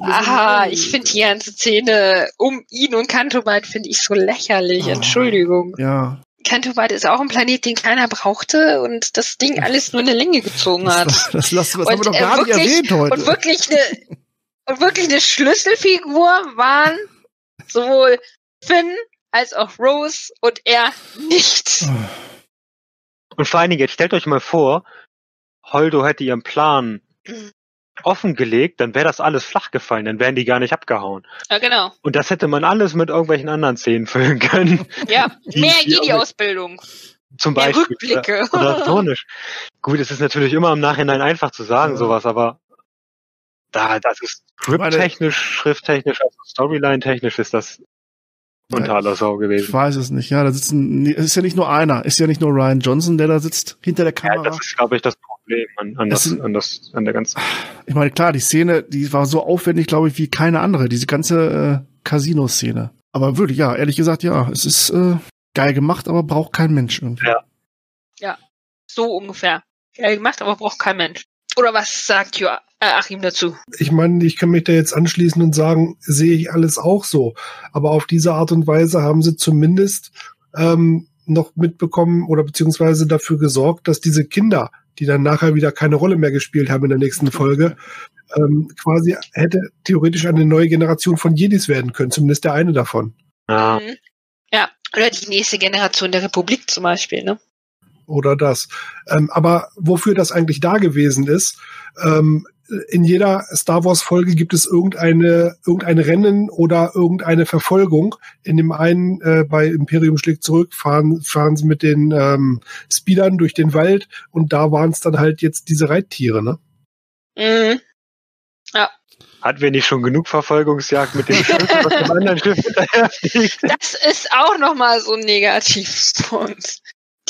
S5: Aha, ich finde die ganze Szene um ihn und Cantobite finde ich so lächerlich.
S4: Oh.
S5: Entschuldigung.
S4: Ja.
S5: Cantobite ist auch ein Planet, den keiner brauchte und das Ding alles nur eine Länge gezogen hat.
S4: Das, das, das, das haben wir doch gar nicht erwähnt heute.
S5: Und wirklich eine, und wirklich eine Schlüsselfigur waren sowohl Finn als auch Rose und er nicht.
S6: Und vor allen Dingen, jetzt stellt euch mal vor, Holdo hätte ihren Plan offengelegt, dann wäre das alles flach gefallen, dann wären die gar nicht abgehauen.
S5: Ja, genau.
S6: Und das hätte man alles mit irgendwelchen anderen Szenen füllen können.
S5: Ja, mehr
S6: die
S5: Jedi-Ausbildung.
S6: Zum
S5: Mehr
S6: Beispiel.
S5: Rückblicke.
S6: Oder ironisch. Gut, es ist natürlich immer im Nachhinein einfach zu sagen,
S4: Ja.
S6: sowas, aber da, das ist scripttechnisch, schrifttechnisch, also Storyline-technisch ist das unter aller Sau
S4: Ich
S6: gewesen.
S4: weiß es nicht. Ja, da sitzen, es ist ja nicht nur einer. Es ist ja nicht nur Ryan Johnson, der da sitzt hinter der
S6: Ja,
S4: Kamera.
S6: das ist, glaube ich, das Problem an, an,
S4: Das
S6: das,
S4: sind-
S6: an, das, an der ganzen.
S4: ich meine, klar, die Szene, die war so aufwendig, glaube ich, wie keine andere. Diese ganze äh, Casino-Szene. Aber wirklich, ja, ehrlich gesagt, ja, es ist äh, geil gemacht, aber braucht kein Mensch irgendwie.
S6: Ja.
S5: So ungefähr. Geil gemacht, aber braucht kein Mensch. Oder was sagt jo äh, Achim dazu?
S7: Ich meine, ich kann mich da jetzt anschließen und sagen, sehe ich alles auch so. Aber auf diese Art und Weise haben sie zumindest ähm, noch mitbekommen oder beziehungsweise dafür gesorgt, dass diese Kinder, die dann nachher wieder keine Rolle mehr gespielt haben in der nächsten Folge, ähm, quasi hätte theoretisch eine neue Generation von Jedis werden können, zumindest der eine davon.
S6: Ja.
S5: Mhm. Ja, oder die nächste Generation der Republik zum Beispiel, ne?
S7: Oder das. Ähm, aber wofür das eigentlich da gewesen ist, ähm, in jeder Star Wars Folge gibt es irgendeine irgendein Rennen oder irgendeine Verfolgung. In dem einen äh, bei Imperium schlägt zurück fahren fahren sie mit den ähm, Speedern durch den Wald und da waren es dann halt jetzt diese Reittiere, ne?
S5: Mhm.
S6: Hatten wir nicht schon genug Verfolgungsjagd mit dem Schiff, was dem anderen Schiff hinterherfliegt?
S5: Das ist auch nochmal so ein Negativpunkt.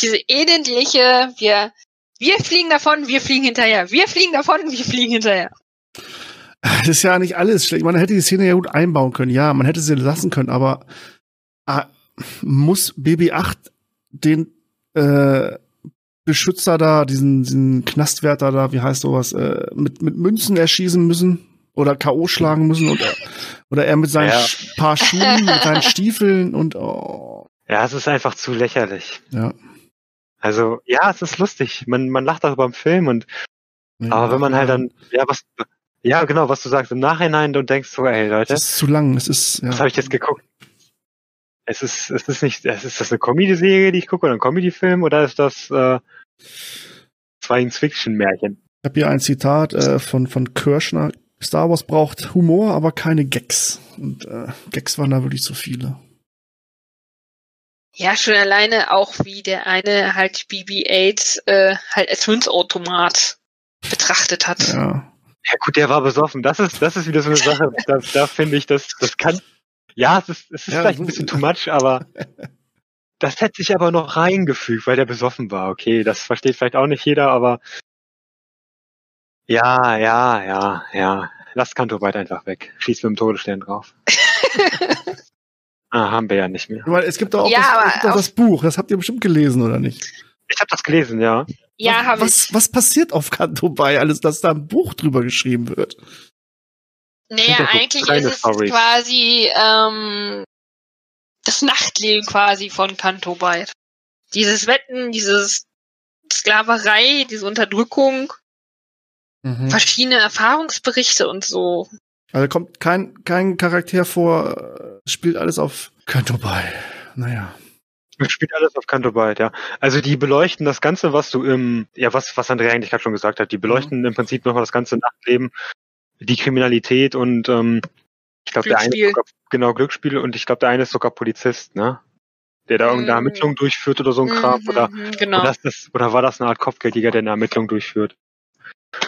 S5: Diese elendliche, wir, wir fliegen davon, wir fliegen hinterher. Wir fliegen davon, wir fliegen hinterher.
S4: Das ist ja nicht alles schlecht. Man hätte die Szene ja gut einbauen können. Ja, man hätte sie lassen können, aber ah, muss BB-8 den äh, Beschützer da, diesen, diesen Knastwärter da, wie heißt sowas, äh, mit, mit Münzen erschießen müssen oder K.O. schlagen müssen oder, oder er mit seinen
S6: Ja.
S4: Paar Schuhen, mit seinen Stiefeln und oh,
S6: Ja, es ist einfach zu lächerlich.
S4: ja.
S6: Also, ja, es ist lustig. Man, man lacht darüber im Film und,
S4: Nee,
S6: aber wenn man halt dann, ja, was, ja, genau, was du sagst, im Nachhinein, du denkst so, ey, Leute,
S4: Es ist zu lang, es ist, ja.
S6: was habe ich jetzt geguckt? Es ist, es ist nicht, es ist das eine Comedy-Serie, die ich gucke, oder ein Comedy-Film, oder ist das, äh, Science-Fiction-Märchen?
S4: Ich habe hier ein Zitat äh, von, von Kirschner. Star Wars braucht Humor, aber keine Gags. Und äh, Gags waren da wirklich zu viele.
S5: Ja, schon alleine auch wie der eine halt BB-8 äh, halt als Münzautomat betrachtet hat.
S4: Ja.
S6: Ja gut, der war besoffen. Das ist, das ist wieder so eine Sache. Da, da finde ich, das, das kann, ja, es ist, es ist
S4: Ja,
S6: vielleicht ein bisschen too much, aber das hätte sich aber noch reingefügt, weil der besoffen war. Okay, das versteht vielleicht auch nicht jeder, aber ja, ja, ja, ja. Lass Kanto weit einfach weg. Schieß mit dem Todesstern drauf. ah, haben wir ja nicht mehr.
S4: Meine, es gibt doch auch,
S5: Ja,
S4: das,
S5: aber
S4: es gibt
S5: auf-
S4: das Buch, das habt ihr bestimmt gelesen, oder nicht?
S6: Ich habe das gelesen, ja.
S5: Ja, habe ich.
S4: was, was passiert auf Kanto bei alles, dass da ein Buch drüber geschrieben wird?
S5: Naja,
S6: so
S5: eigentlich ist es
S6: Stories.
S5: quasi ähm, das Nachtleben quasi von Cantobite. Dieses Wetten, dieses Sklaverei, diese Unterdrückung,
S4: Mhm.
S5: verschiedene Erfahrungsberichte und so.
S4: Also kommt kein, kein Charakter vor, äh, spielt alles auf Kanto bei. Naja.
S6: Es spielt alles auf Kanto Byte, ja. Also die beleuchten das Ganze, was du im, ja, was, was Andrea eigentlich gerade schon gesagt hat, die beleuchten im Prinzip nochmal das ganze Nachtleben, die Kriminalität und ähm, ich glaube der eine ist sogar, genau Glücksspiel und ich glaube der eine ist sogar Polizist, ne? Der da irgendeine
S5: Mhm.
S6: Ermittlung durchführt oder so ein Kram
S5: Mhm,
S6: oder,
S5: mhm, genau.
S6: oder, ist das, oder war das eine Art Kopfgeldjäger, der eine Ermittlung durchführt?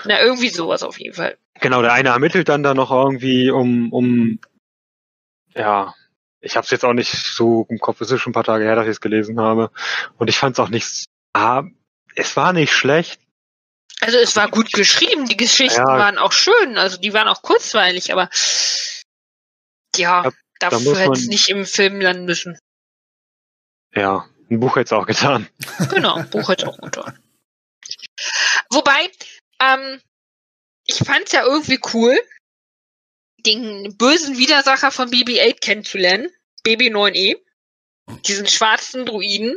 S5: Na, irgendwie sowas auf jeden Fall.
S6: Genau, der eine ermittelt dann da noch irgendwie um, um, ja, ich habe es jetzt auch nicht so im Kopf, es ist schon ein paar Tage her, dass ich es gelesen habe. Und ich fand es auch nicht, ah, es war nicht schlecht.
S5: Also es war gut geschrieben, die Geschichten
S6: Ja.
S5: waren auch schön, also die waren auch kurzweilig, aber ja,
S6: Ja, da
S5: dafür hätte es nicht im Film landen müssen.
S6: Ja, Ein Buch hätte es auch getan.
S5: Genau, Buch hätte auch getan. Wobei, ähm, ich fand's ja irgendwie cool, den bösen Widersacher von BB-8 kennenzulernen, BB-9E, diesen schwarzen Druiden.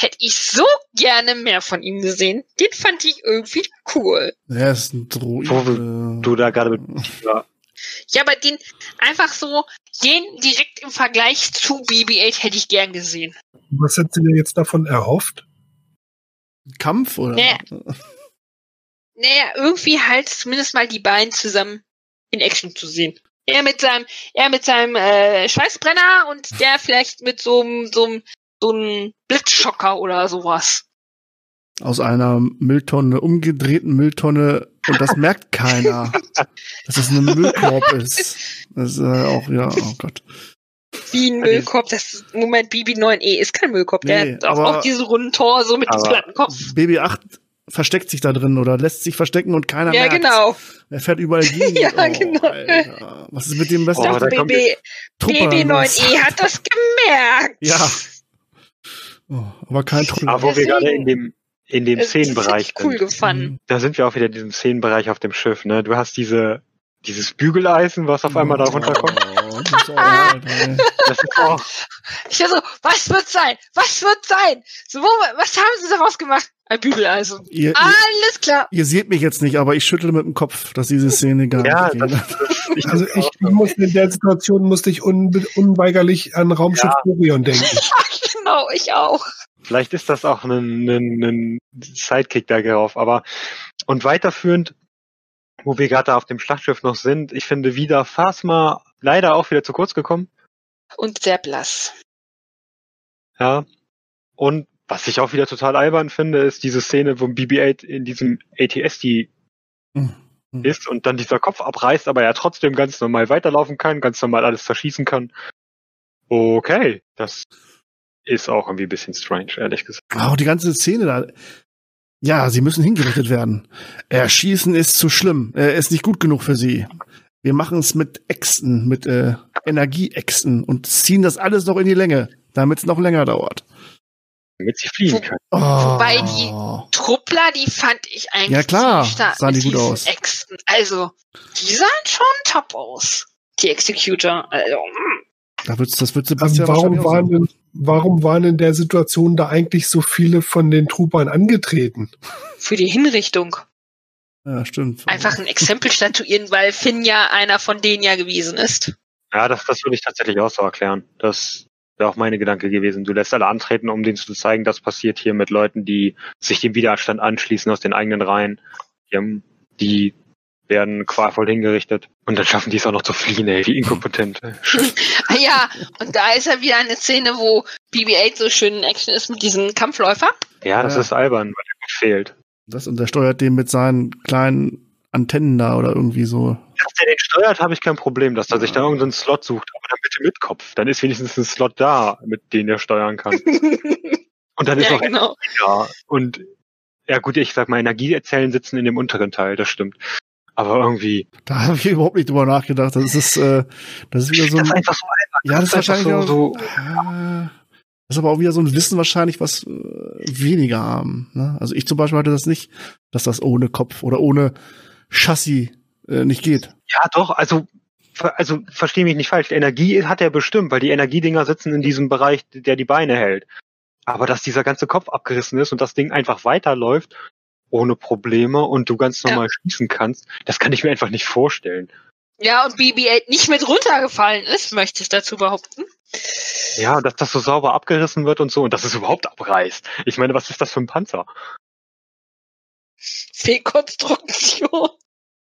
S5: Hätte ich so gerne mehr von ihm gesehen. Den fand ich irgendwie cool.
S4: Er ist ein Druid.
S6: Wo du da gerade mit, ja.
S5: Ja, aber den einfach so, den direkt im Vergleich zu BB-8 hätte ich gern gesehen.
S7: Was hättest du dir jetzt davon erhofft?
S4: Kampf oder?
S5: Naja, naja, irgendwie halt zumindest mal die beiden zusammen in Action zu sehen. Er mit seinem, er mit seinem äh, Schweißbrenner und der vielleicht mit so einem, so einem, so einem Blitzschocker oder sowas.
S4: Aus einer Mülltonne, umgedrehten Mülltonne und das merkt keiner, dass es ein Müllkorb ist. Das ist äh, auch, ja, oh Gott.
S5: Wie ein Müllkorb, das Moment, BB9E ist kein Müllkorb, der
S4: Nee,
S5: hat auch,
S4: aber-
S5: auch diesen runden Tor so mit dem
S6: aber-
S5: platten Kopf.
S4: Baby 8 versteckt sich da drin oder lässt sich verstecken und keiner
S5: Ja,
S4: merkt.
S5: genau.
S4: Er fährt überall gegen.
S5: Ja,
S4: oh,
S5: genau.
S4: Alter. Was ist mit dem was
S6: Oh,
S5: BB,
S4: Trupper
S5: BB9E hat das gemerkt.
S4: Ja. Oh, aber kein Trupper.
S6: Aber wo wir gerade in dem, in dem Szenenbereich
S5: ich cool
S6: sind,
S5: gefunden.
S6: da sind wir auch wieder in diesem Szenenbereich auf dem Schiff, ne? Du hast diese, dieses Bügeleisen, was auf einmal da runterkommt.
S4: Oh, das.
S6: Das ist auch,
S5: Ich war so, was wird sein? Was wird sein? So, wo, was haben sie daraus gemacht? Ein Bügeleisen.
S4: Ihr, ihr,
S5: Alles klar.
S4: ihr seht mich jetzt nicht, aber ich schüttle mit dem Kopf, dass diese Szene gar
S6: ja,
S4: nicht
S6: das,
S4: geht.
S6: das, ich,
S7: Also ich musste in der Situation musste ich unbe unweigerlich an Raumschiff
S6: Ja.
S7: Orion denken.
S5: Genau, ich auch.
S6: Vielleicht ist das auch ein, ein, ein Sidekick da drauf, aber und weiterführend, wo wir gerade auf dem Schlachtschiff noch sind, ich finde wieder Phasma leider auch wieder zu kurz gekommen.
S5: Und sehr blass.
S6: Ja. Und was ich auch wieder total albern finde, ist diese Szene, wo BB-8 in diesem ATSD
S4: Hm.
S6: ist und dann dieser Kopf abreißt, aber er trotzdem ganz normal weiterlaufen kann, ganz normal alles zerschießen kann. Okay, das ist auch irgendwie ein bisschen strange, ehrlich gesagt.
S4: Auch die ganze Szene da. Ja, sie müssen hingerichtet werden. Erschießen ist zu schlimm. Er ist nicht gut genug für sie. Wir machen es mit Äxten, mit äh, Energieäxten und ziehen das alles noch in die Länge, damit es noch länger dauert.
S6: Damit sie fliehen
S5: Wo-
S6: können.
S4: Oh.
S5: Wobei die Truppler, die fand ich eigentlich
S4: Ja, klar,
S5: stark
S4: sahen die gut aus.
S5: Äxten. Also, die sahen schon top aus. Die Executor. Also, mm.
S4: Da wird's, das wird
S7: Ähm,
S4: Sebastian
S7: warum,
S4: wahrscheinlich auch
S7: waren denn, warum waren in der Situation da eigentlich so viele von den Troopern angetreten?
S5: für die Hinrichtung.
S4: Ja, stimmt.
S5: Einfach ein Exempel statuieren, weil Finn ja einer von denen ja gewesen ist.
S6: Ja, das, das würde ich tatsächlich auch so erklären. Das wäre auch meine Gedanke gewesen. Du lässt alle antreten, um denen zu zeigen, das passiert hier mit Leuten, die sich dem Widerstand anschließen aus den eigenen Reihen. Die, haben, die werden qualvoll hingerichtet. Und dann schaffen die es auch noch zu fliehen, ey, wie inkompetent.
S5: Ah ja, und da ist ja wieder eine Szene, wo BB-8 so schön in Action ist mit diesem Kampfläufer.
S6: Ja, das
S4: Ja.
S6: ist albern, weil der Kopf fehlt.
S4: Das und er steuert den mit seinen kleinen Antennen da oder irgendwie so.
S6: Dass der den steuert, habe ich kein Problem, dass er sich da irgendeinen Slot sucht, aber dann bitte mit Kopf. Dann ist wenigstens ein Slot da, mit dem er steuern kann. Und dann ist
S5: ja,
S6: noch
S5: genau.
S6: Ja, und ja gut, ich sag mal, Energiezellen sitzen in dem unteren Teil, das stimmt. Aber irgendwie,
S4: Da habe ich überhaupt nicht drüber nachgedacht. Das ist, äh, das ist wieder so
S6: das
S4: ein,
S6: ist einfach so albern.
S4: ja, das ist
S6: einfach
S4: wahrscheinlich
S6: so,
S4: auch,
S6: so
S4: Ah, das ist aber auch wieder so ein Wissen wahrscheinlich, was äh, weniger haben. Ne? Also ich zum Beispiel hatte das nicht, dass das ohne Kopf oder ohne Chassis äh, nicht geht.
S6: ja doch, also ver- also verstehe mich nicht falsch, Energie hat er bestimmt, weil die Energiedinger sitzen in diesem Bereich, der die Beine hält. Aber dass dieser ganze Kopf abgerissen ist und das Ding einfach weiterläuft ohne Probleme und du ganz
S5: Ja.
S6: normal schießen kannst, das kann ich mir einfach nicht vorstellen.
S5: Ja, und BB-8 nicht mit runtergefallen ist, möchte ich dazu behaupten.
S6: Ja, dass das so sauber abgerissen wird und so und dass es überhaupt abreißt. Ich meine, was ist das für ein Panzer?
S5: Fehlkonstruktion.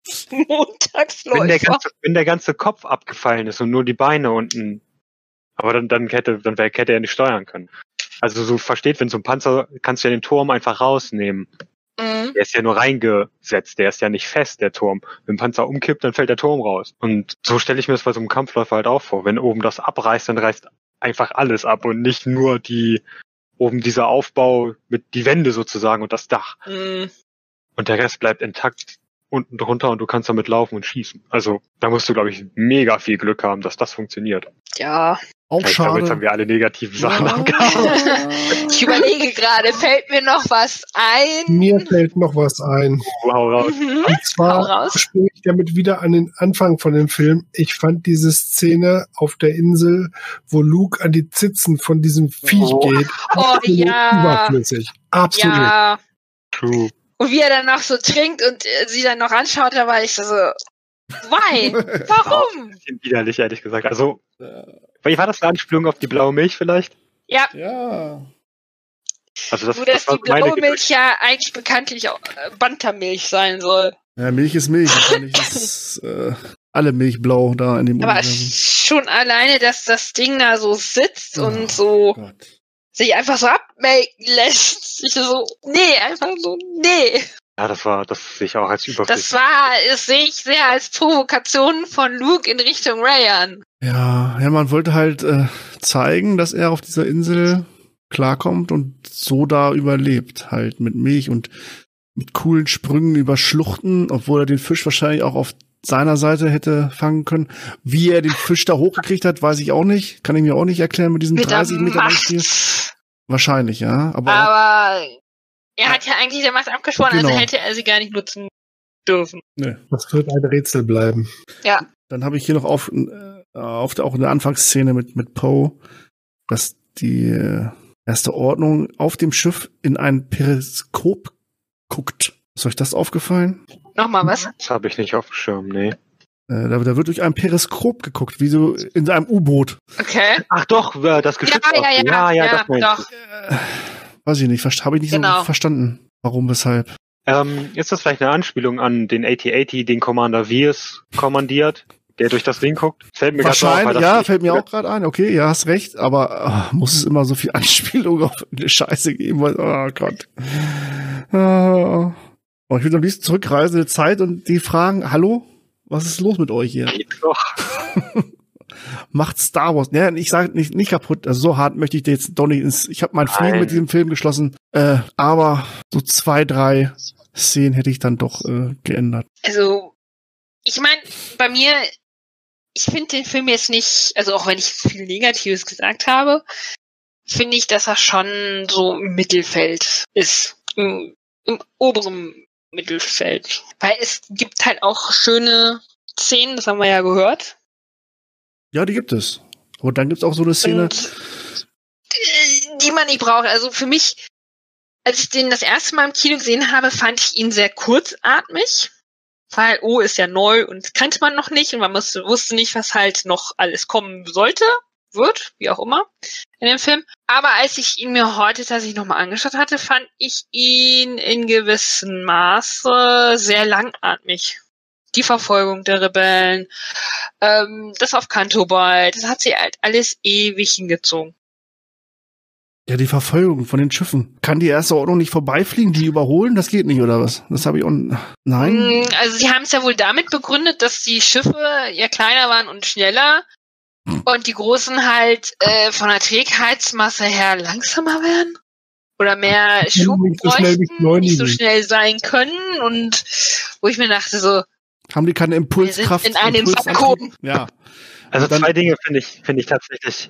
S6: Wenn der,
S5: Montagsläufer.
S6: ganze, wenn der ganze Kopf abgefallen ist und nur die Beine unten, aber dann, dann hätte, dann hätte er nicht steuern können. Also so versteht, wenn so ein Panzer, kannst du ja den Turm einfach rausnehmen.
S5: Mhm.
S6: Der ist ja nur reingesetzt, der ist ja nicht fest, der Turm. Wenn ein Panzer umkippt, dann fällt der Turm raus. Und so stelle ich mir das bei so einem Kampfläufer halt auch vor. Wenn oben das abreißt, dann reißt einfach alles ab und nicht nur die, oben dieser Aufbau mit die Wände sozusagen und das Dach.
S5: Mhm.
S6: Und der Rest bleibt intakt unten drunter und du kannst damit laufen und schießen. Also da musst du, glaube ich, mega viel Glück haben, dass das funktioniert.
S5: Ja.
S4: Auch
S6: ich
S4: schade.
S6: Jetzt haben wir alle negativen Sachen
S4: Ja.
S5: Ich überlege gerade, fällt mir noch was ein?
S7: Mir fällt noch was ein.
S6: Hau raus.
S5: Mhm.
S7: Und zwar springe ich damit wieder an den Anfang von dem Film. Ich fand diese Szene auf der Insel, wo Luke an die Zitzen von diesem Viech
S6: Oh.
S7: geht,
S5: Oh,
S7: absolut
S5: ja.
S7: überflüssig. Absolut.
S5: Ja.
S6: True.
S5: Und wie er dann noch so trinkt und äh, sie dann noch anschaut, da war ich so, why? Warum?
S6: Bisschen widerlich, ehrlich gesagt. Also, weil war das eine Anspielung auf die blaue Milch vielleicht?
S5: Ja,
S4: Ja.
S6: Also das,
S5: nur dass
S6: das
S5: die blaue
S6: meine
S5: Milch ja eigentlich bekanntlich auch äh, Bantermilch sein soll.
S4: Ja, Milch ist Milch. Wahrscheinlich ist äh, alle Milch blau da in dem
S5: Aber
S4: Universum.
S5: schon alleine, dass das Ding da so sitzt
S4: Oh
S5: und so
S4: Gott.
S5: Sich einfach so abmelken lässt. Ich so, nee, einfach so, nee.
S6: Ja, das war, das sehe ich auch als überflüssig.
S5: Das war, das sehe ich sehr als Provokation von Luke in Richtung Ray an.
S4: Ja, ja, man wollte halt äh, zeigen, dass er auf dieser Insel klarkommt und so da überlebt, halt mit Milch und mit coolen Sprüngen über Schluchten, obwohl er den Fisch wahrscheinlich auch auf seiner Seite hätte fangen können. Wie er den Fisch da hochgekriegt hat, weiß ich auch nicht. Kann ich mir auch nicht erklären mit diesem
S5: Mit der
S4: 30 Meter Spiel.
S5: Macht.
S4: Wahrscheinlich, ja. Aber,
S5: Aber er hat ja eigentlich der Macht abgeschworen,
S4: Genau.
S5: also hätte er sie gar nicht nutzen dürfen.
S4: ne.
S7: Das wird ein Rätsel bleiben.
S5: Ja.
S4: Dann habe ich hier noch auf, äh, auf der, auch in der Anfangsszene mit, mit Poe, dass die äh, erste Ordnung auf dem Schiff in ein Periskop guckt. Ist euch das aufgefallen?
S5: Nochmal was?
S6: Das habe ich nicht auf dem Schirm, nee.
S4: Äh, da, da wird durch ein Periskop geguckt, wie so in einem U-Boot.
S5: Okay.
S6: Ach doch, äh, das
S5: Ja,
S6: Geschütz.
S5: ja, ja,
S6: ja, ja,
S5: ja,
S6: das meinst
S5: doch.
S4: Weiß ich nicht, habe ich nicht
S5: Genau.
S4: so verstanden. Warum, weshalb?
S6: Ähm, ist das vielleicht eine Anspielung an den AT-80, den Commander Viers kommandiert, der durch das Ding guckt? Fällt mir grad auf,
S4: Wahrscheinlich,
S6: das
S4: ja, fällt mir auch gerade ein. Okay, ja, hast recht, aber ah, muss es immer so viel Anspielung auf eine Scheiße geben? Weil, oh Gott. Ah. Oh, ich würde am liebsten zurückreisen in die Zeit und die fragen, hallo, was ist los mit euch hier?
S6: Doch.
S4: Macht Star Wars. Ja, ich sage nicht, nicht kaputt. Also so hart möchte ich dir jetzt doch nicht ins. Ich habe meinen Frieden mit diesem Film geschlossen. Äh, aber so zwei, drei Szenen hätte ich dann doch äh, geändert.
S5: Also, ich meine, bei mir, ich finde den Film jetzt nicht, also auch wenn ich viel Negatives gesagt habe, finde ich, dass er schon so im Mittelfeld ist. Im, im oberen Mittelfeld. Weil es gibt halt auch schöne Szenen, das haben wir ja gehört.
S4: Ja, die gibt es. Aber dann gibt's auch so eine Szene.
S5: Und, äh, die man nicht braucht. Also für mich, als ich den das erste Mal im Kino gesehen habe, fand ich ihn sehr kurzatmig. Weil, oh, ist ja neu und kannte man noch nicht und man musste, wusste nicht, was halt noch alles kommen sollte, wird, wie auch immer, in dem Film. Aber als ich ihn mir heute tatsächlich nochmal angeschaut hatte, fand ich ihn in gewissem Maße sehr langatmig. Die Verfolgung der Rebellen, ähm, das auf Kantobal, das hat sie halt alles ewig hingezogen.
S4: Ja, die Verfolgung von den Schiffen. Kann die erste Ordnung nicht vorbeifliegen, die überholen? Das geht nicht, oder was? Das habe ich auch. Nein.
S5: Mm, Also sie haben es ja wohl damit begründet, dass die Schiffe ja kleiner waren und schneller und die großen halt äh, von der Trägheitsmasse her langsamer werden oder mehr Schub
S7: nicht so schnell
S5: bräuchten, nicht so schnell sein können und wo ich mir dachte so,
S4: Haben die keine Impulskraft?
S5: Wir sind in einem
S4: Impulsantrieb?
S5: Vakuum.
S4: Ja.
S6: Also
S4: Dann-
S6: zwei Dinge finde ich, finde ich tatsächlich.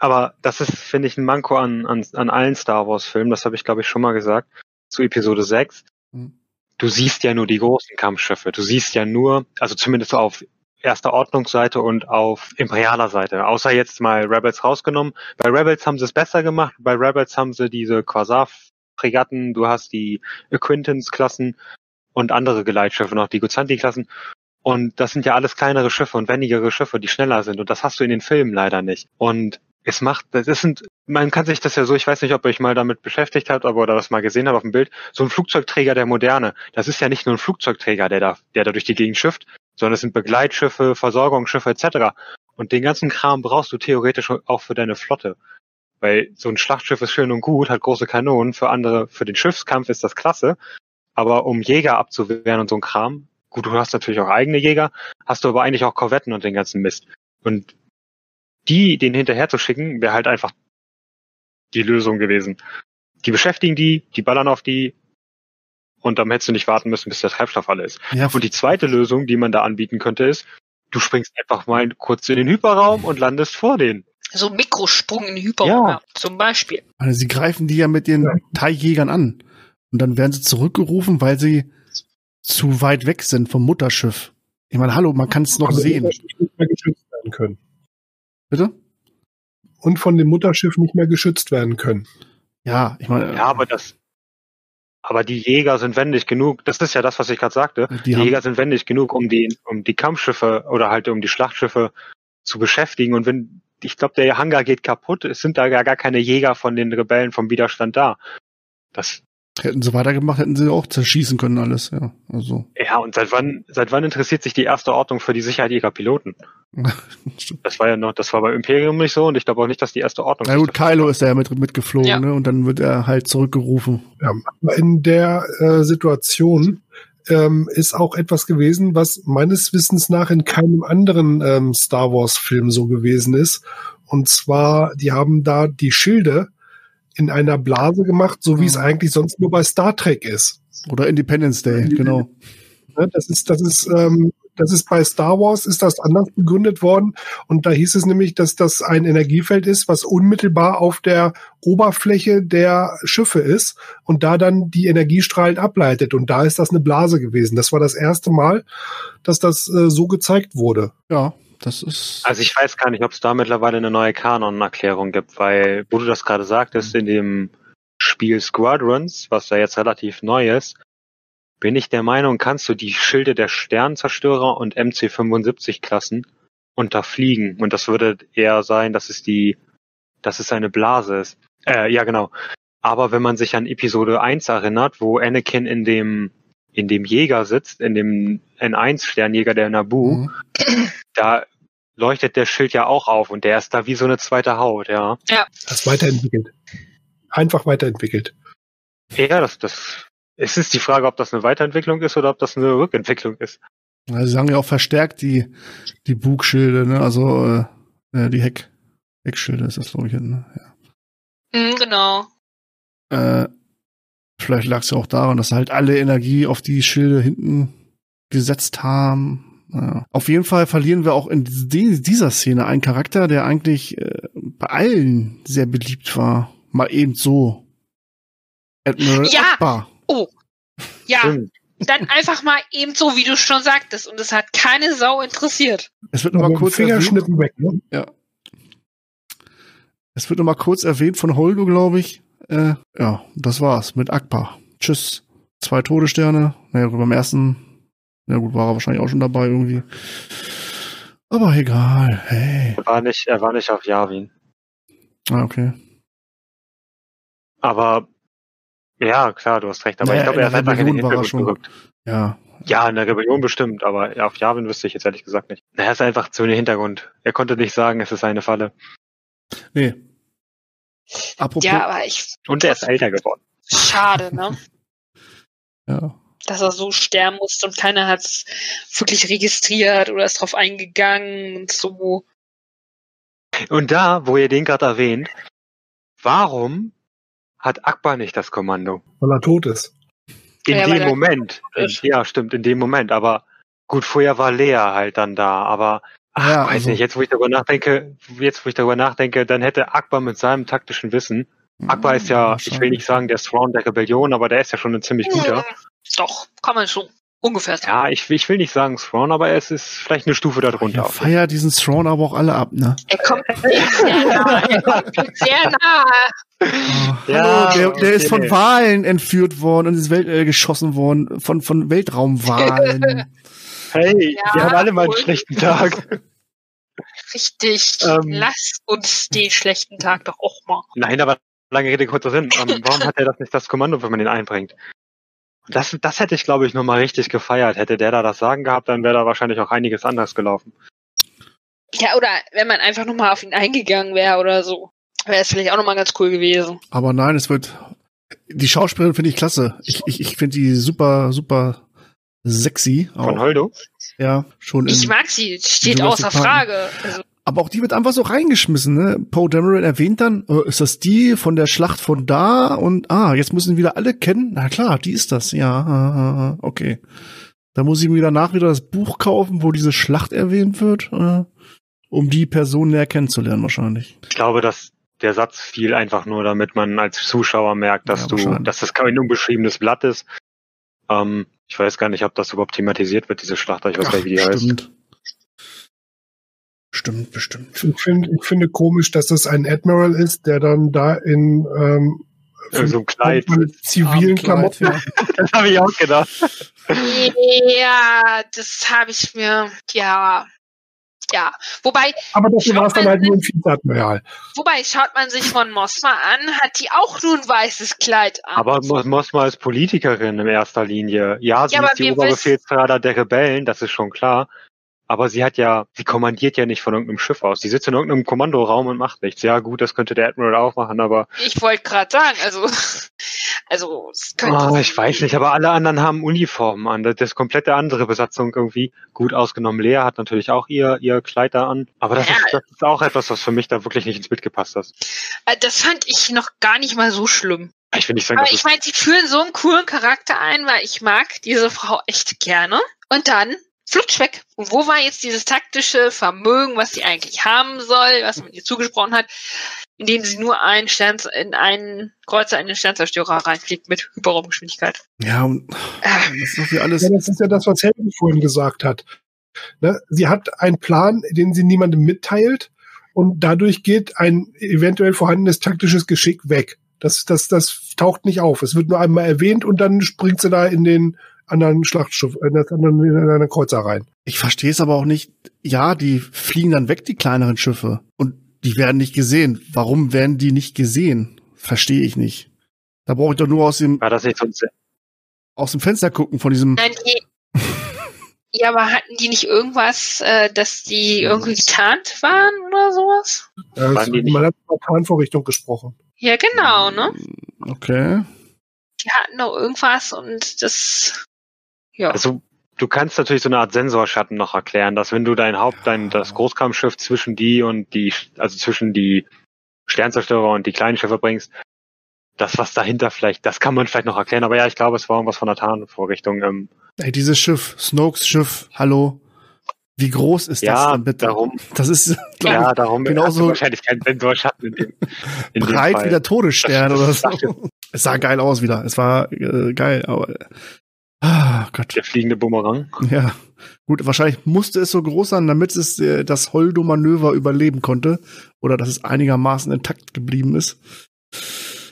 S6: Aber das ist, finde ich, ein Manko an, an, an allen Star Wars Filmen. Das habe ich, glaube ich, schon mal gesagt. Zu Episode 6.
S4: Mhm.
S6: Du siehst ja nur die großen Kampfschiffe. Du siehst ja nur, also zumindest so auf erster Ordnungsseite und auf imperialer Seite. Außer jetzt mal Rebels rausgenommen. Bei Rebels haben sie es besser gemacht. Bei Rebels haben sie diese Quasar-Fregatten. Du hast die Acquaintance-Klassen und andere Geleitschiffe noch, die Guzanti-Klassen. Und das sind ja alles kleinere Schiffe und wendigere Schiffe, die schneller sind. Und das hast du in den Filmen leider nicht. Und es macht, das sind, man kann sich das ja so, ich weiß nicht, ob ihr euch mal damit beschäftigt habt, aber oder das mal gesehen habt auf dem Bild, so ein Flugzeugträger der Moderne, das ist ja nicht nur ein Flugzeugträger, der da, der da durch die Gegend schifft, sondern es sind Begleitschiffe, Versorgungsschiffe etc. Und den ganzen Kram brauchst du theoretisch auch für deine Flotte. Weil so ein Schlachtschiff ist schön und gut, hat große Kanonen, für andere, für den Schiffskampf ist das klasse, aber um Jäger abzuwehren und so ein Kram, gut, du hast natürlich auch eigene Jäger, hast du aber eigentlich auch Korvetten und den ganzen Mist. Und die, den hinterher zu schicken, wäre halt einfach die Lösung gewesen. Die beschäftigen die, die ballern auf die und dann hättest du nicht warten müssen, bis der Treibstoff alle ist.
S4: Ja,
S6: Und die zweite Lösung, die man da anbieten könnte, ist, du springst einfach mal kurz in den Hyperraum und landest vor denen.
S5: So Mikrosprung in den Hyperraum, ja. zum Beispiel.
S4: Also sie greifen die ja mit ihren ja. Teiljägern an. Und dann werden sie zurückgerufen, weil sie zu weit weg sind vom Mutterschiff. Ich meine, hallo, man kann es noch
S7: also
S4: sehen.
S7: Nicht mehr geschützt werden können.
S4: Bitte?
S7: Und von dem Mutterschiff nicht mehr geschützt werden können.
S4: Ja, ich meine.
S6: Ja, aber das. Aber die Jäger sind wendig genug. Das ist ja das, was ich gerade sagte. Die, die Jäger sind wendig genug, um die, um die Kampfschiffe oder halt um die Schlachtschiffe zu beschäftigen. Und wenn, ich glaube, der Hangar geht kaputt, es sind da ja gar keine Jäger von den Rebellen vom Widerstand da. Das,
S4: Hätten sie weitergemacht, hätten sie auch zerschießen können alles, ja. Also.
S6: Ja, und seit wann, seit wann interessiert sich die erste Ordnung für die Sicherheit ihrer Piloten? das war ja noch, das war bei Imperium nicht so und ich glaube auch nicht, dass die erste Ordnung.
S4: Na gut, Kylo ist da ja mit, mitgeflogen, ja. ne? Und dann wird er halt zurückgerufen.
S7: Ja, in der äh, Situation ähm, ist auch etwas gewesen, was meines Wissens nach in keinem anderen ähm, Star Wars Film so gewesen ist. Und zwar, die haben da die Schilde in einer Blase gemacht, so wie es eigentlich sonst nur bei Star Trek ist.
S4: Oder Independence Day, genau.
S7: Das ist, das ist, ähm, das ist bei Star Wars ist das anders begründet worden und da hieß es nämlich, dass das ein Energiefeld ist, was unmittelbar auf der Oberfläche der Schiffe ist und da dann die Energiestrahlen ableitet und da ist das eine Blase gewesen. Das war das erste Mal, dass das äh, so gezeigt wurde.
S4: Ja, das ist.
S6: Also ich weiß gar nicht, ob es da mittlerweile eine neue Kanon-Erklärung gibt, weil, wo du das gerade sagtest, in dem Spiel Squadrons, was da jetzt relativ neu ist, bin ich der Meinung, kannst du die Schilde der Sternzerstörer und MC-75 Klassen unterfliegen. Und das würde eher sein, dass es die, dass es eine Blase ist. Äh, ja, genau. Aber wenn man sich an Episode 1 erinnert, wo Anakin in dem in dem Jäger sitzt, in dem N1-Sternjäger der Nabu, mhm. da leuchtet der Schild ja auch auf und der ist da wie so eine zweite Haut, ja.
S5: Ja.
S7: Das weiterentwickelt. Einfach weiterentwickelt.
S6: Ja, das, das, es ist die Frage, ob das eine Weiterentwicklung ist oder ob das eine Rückentwicklung ist.
S4: Ja, sie sagen ja auch verstärkt die, die Bugschilde, ne, also, äh, die Heck, Heckschilde ist das, glaube ich, ne,
S5: ja. Mhm, genau.
S4: Äh, Vielleicht lag es ja auch daran, dass halt alle Energie auf die Schilde hinten gesetzt haben. Ja. Auf jeden Fall verlieren wir auch in dieser Szene einen Charakter, der eigentlich äh, bei allen sehr beliebt war. Mal eben so.
S5: Admiral ja. Akbar. Oh. Ja. Dann einfach mal eben so, wie du schon sagtest. Und es hat keine Sau interessiert.
S4: Es wird nochmal kurz Fingerschnippen weg, ne? Ja. Es wird nochmal kurz erwähnt von Holdo, glaube ich. Äh, ja, das war's mit Akbar. Tschüss. Zwei Todessterne. Naja, gut, beim ersten, ja gut, war er wahrscheinlich auch schon dabei irgendwie. Aber egal, hey.
S6: Er war nicht, er war nicht auf Yavin.
S4: Ah, okay.
S6: Aber, ja, klar, du hast recht, aber naja, ich glaube, er hat einfach in den Hintergrund gerückt.
S4: Ja.
S6: Ja, in der Rebellion bestimmt, aber auf Yavin wüsste ich jetzt ehrlich gesagt nicht. Er ist einfach zu in den Hintergrund. Er konnte nicht sagen, es ist eine Falle.
S4: Nee,
S5: Apropos. Ja, aber ich.
S6: Und er ist älter geworden.
S5: Schade, ne?
S4: ja.
S5: Dass er so sterben musste und keiner hat es wirklich registriert oder ist drauf eingegangen und so.
S6: Und da, wo ihr den gerade erwähnt, warum hat Akbar nicht das Kommando?
S7: Weil er tot ist.
S6: In ja, dem Moment. In, ja, stimmt, in dem Moment. Aber gut, vorher war Lea halt dann da. Aber Ach, ja, weiß also, nicht, jetzt wo ich darüber nachdenke, jetzt wo ich darüber nachdenke, dann hätte Akbar mit seinem taktischen Wissen, Akbar ist ja, ich will nicht sagen der Thrawn der Rebellion, aber der ist ja schon ein ziemlich guter.
S5: Doch, kann man schon ungefähr
S6: sagen. Ja, ich, ich will nicht sagen Thrawn, aber es ist vielleicht eine Stufe darunter.
S4: Ich feier diesen Thrawn aber auch alle ab, ne?
S5: Er kommt sehr nah, er kommt sehr nah.
S4: Oh, ja, hallo, der, der ist von Wahlen entführt worden und ist Welt, äh, geschossen worden, von, von Weltraumwahlen.
S6: hey, ja, wir haben alle mal einen schlechten Tag.
S5: Richtig. Ähm, Lass uns den schlechten Tag doch auch mal.
S6: Nein, aber lange Rede, kurzer Sinn. Ähm, warum hat er das nicht das Kommando, wenn man ihn einbringt? Das, das hätte ich, glaube ich, nochmal richtig gefeiert. Hätte der da das Sagen gehabt, dann wäre da wahrscheinlich auch einiges anders gelaufen.
S5: Ja, oder wenn man einfach nochmal auf ihn eingegangen wäre oder so. Wäre es vielleicht auch nochmal ganz cool gewesen.
S4: Aber nein, es wird. Die Schauspielerin finde ich klasse. Ich, ich, ich finde die super, super sexy.
S6: Auch. Von Holdo?
S4: Ja, schon.
S5: Ich mag sie, steht außer Frage. Also.
S4: Aber auch die wird einfach so reingeschmissen, ne? Poe Dameron erwähnt dann, äh, ist das die von der Schlacht von da? Und ah, jetzt müssen wieder alle kennen. Na klar, die ist das, ja. Okay. Da muss ich mir danach wieder das Buch kaufen, wo diese Schlacht erwähnt wird, äh, um die Person näher kennenzulernen wahrscheinlich.
S6: Ich glaube, dass der Satz fiel einfach nur, damit man als Zuschauer merkt, dass
S4: Ja,
S6: du, dass das kein unbeschriebenes Blatt ist. Ähm, ich weiß gar nicht, ob das überhaupt thematisiert wird, diese Schlacht. Ich weiß gar nicht, wie die heißt.
S4: Stimmt. Stimmt, bestimmt.
S7: Ich finde, ich finde komisch, dass das ein Admiral ist, der dann da in ähm,
S6: so ein Kleid.
S7: mit zivilen Klamotten.
S4: ja.
S6: Das habe ich auch gedacht.
S5: Ja, das habe ich mir, ja, ja. Wobei,
S7: Aber dafür war es dann
S5: Schaut
S7: halt
S5: man
S7: nur ein Vizeadmiral.
S5: wobei, schaut man sich von Mosma an, hat die auch nur ein weißes Kleid an.
S6: Aber Mo- Mosma ist Politikerin in erster Linie. Ja, sie
S5: Ja,
S6: ist die
S5: wir
S6: Oberbefehlshaber der Rebellen, das ist schon klar. Aber sie hat ja, sie kommandiert ja nicht von irgendeinem Schiff aus. Die sitzt in irgendeinem Kommandoraum und macht nichts. Ja, gut, das könnte der Admiral auch machen, aber
S5: Ich wollte gerade sagen, also, also, es könnte
S6: oh, ich weiß nicht. Aber alle anderen haben Uniformen an. Das ist komplette andere Besatzung irgendwie. Gut ausgenommen, Lea hat natürlich auch ihr ihr Kleid da an. Aber das,
S5: Ja.
S6: ist, das ist auch etwas, was für mich da wirklich nicht ins Bild gepasst hat.
S5: Äh, das fand ich noch gar nicht mal so schlimm.
S6: Ich will nicht sagen,
S5: Aber ich meine, sie führen so einen coolen Charakter ein, weil ich mag diese Frau echt gerne. Und dann flutsch weg. Und wo war jetzt dieses taktische Vermögen, was sie eigentlich haben soll, was man ihr zugesprochen hat, indem sie nur einen Stern, in einen Kreuzer in den Sternzerstörer reinfliegt mit Hyperraumgeschwindigkeit.
S4: Ja, und
S5: Äh,
S4: das ist wie alles.
S7: Ja, das ist ja das, was Helden vorhin gesagt hat. Ne? Sie hat einen Plan, den sie niemandem mitteilt und dadurch geht ein eventuell vorhandenes taktisches Geschick weg. Das, das, das taucht nicht auf. Es wird nur einmal erwähnt und dann springt sie da in den anderen Schlachtschiff, in das anderen, in einen Kreuzer rein.
S4: Ich verstehe es aber auch nicht. Ja, die fliegen dann weg, die kleineren Schiffe. Und die werden nicht gesehen. Warum werden die nicht gesehen? Verstehe ich nicht. Da brauche ich doch nur aus dem,
S6: war das nicht so ein Se-
S4: aus dem Fenster gucken von diesem.
S5: nein, die, ja, aber hatten die nicht irgendwas, äh, dass die irgendwie getarnt waren oder sowas?
S7: Äh,
S6: Waren die
S7: man hat über Tarnvorrichtung gesprochen.
S5: Ja, genau, ne?
S4: Okay.
S5: Die hatten doch irgendwas und das, ja.
S6: Also du kannst natürlich so eine Art Sensorschatten noch erklären, dass wenn du dein Haupt, dein das Großkampfschiff zwischen die und die, also zwischen die Sternzerstörer und die kleinen Schiffe bringst, das was dahinter vielleicht, das kann man vielleicht noch erklären. Aber ja, ich glaube, es war irgendwas von der Tarnvorrichtung. Ähm,
S4: Ey, dieses Schiff, Snokes Schiff, hallo. Wie groß ist das
S6: ja,
S4: denn bitte?
S6: darum,
S4: Das ist glaub
S6: ja,
S4: ich,
S6: darum
S4: genauso
S6: wahrscheinlich keinen Sensorschatten in dem, in dem
S4: breit
S6: Fall.
S4: wie der Todesstern
S6: Das-
S4: oder
S6: das
S4: so. Es sah geil aus wieder. Es war äh, geil, aber ah Gott.
S6: Der fliegende Bumerang.
S4: Ja. Gut, wahrscheinlich musste es so groß sein, damit es äh, das Holdo-Manöver überleben konnte. Oder dass es einigermaßen intakt geblieben ist.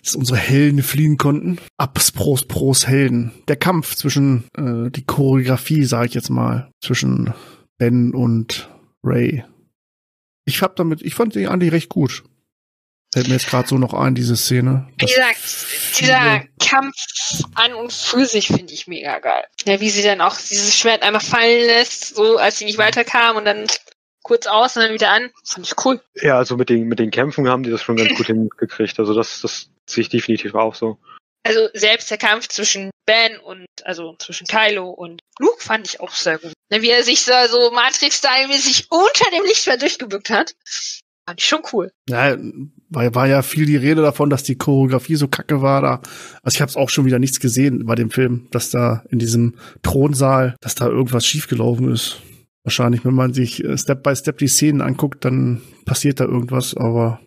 S4: Dass unsere Helden fliehen konnten. Abs pros pros Helden. Der Kampf zwischen, äh, die Choreografie, sage ich jetzt mal, zwischen Ben und Ray. Ich hab damit, ich fand die eigentlich recht gut. Fällt mir jetzt gerade so noch ein, diese Szene.
S5: Gesagt, dieser Kampf an und für sich finde ich mega geil. Ja, wie sie dann auch dieses Schwert einmal fallen lässt, so als sie nicht weiterkam und dann kurz aus und dann wieder an. Fand ich cool.
S6: Ja, also mit den, mit den Kämpfen haben die das schon ganz gut hingekriegt. Also das, das sehe ich definitiv auch so.
S5: Also selbst der Kampf zwischen Ben und, also zwischen Kylo und Luke fand ich auch sehr gut. Ne, Wie er sich da so Matrix-Style-mäßig unter dem Lichtschwert durchgebückt hat. Fand ich schon cool.
S4: Ja, war, war ja viel die Rede davon, dass die Choreografie so kacke war da. Also ich habe es auch schon wieder nichts gesehen bei dem Film, dass da in diesem Thronsaal, dass da irgendwas schiefgelaufen ist. Wahrscheinlich, wenn man sich äh, Step by Step die Szenen anguckt, dann passiert da irgendwas, aber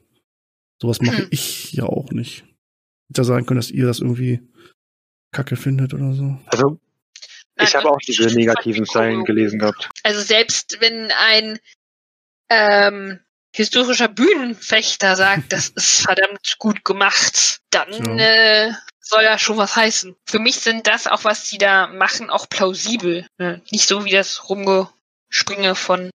S4: sowas mache
S5: Hm.
S4: ich ja auch nicht. Hätte ja sein können, dass ihr das irgendwie kacke findet oder so.
S6: Also ich habe auch diese negativen Zeilen gelesen gehabt.
S5: Also selbst wenn ein ähm, historischer Bühnenfechter sagt, das ist verdammt gut gemacht, dann
S4: So.
S5: äh, soll das schon was heißen. Für mich sind das auch, was die da machen, auch plausibel. Ne? Nicht so wie das Rumgespringe von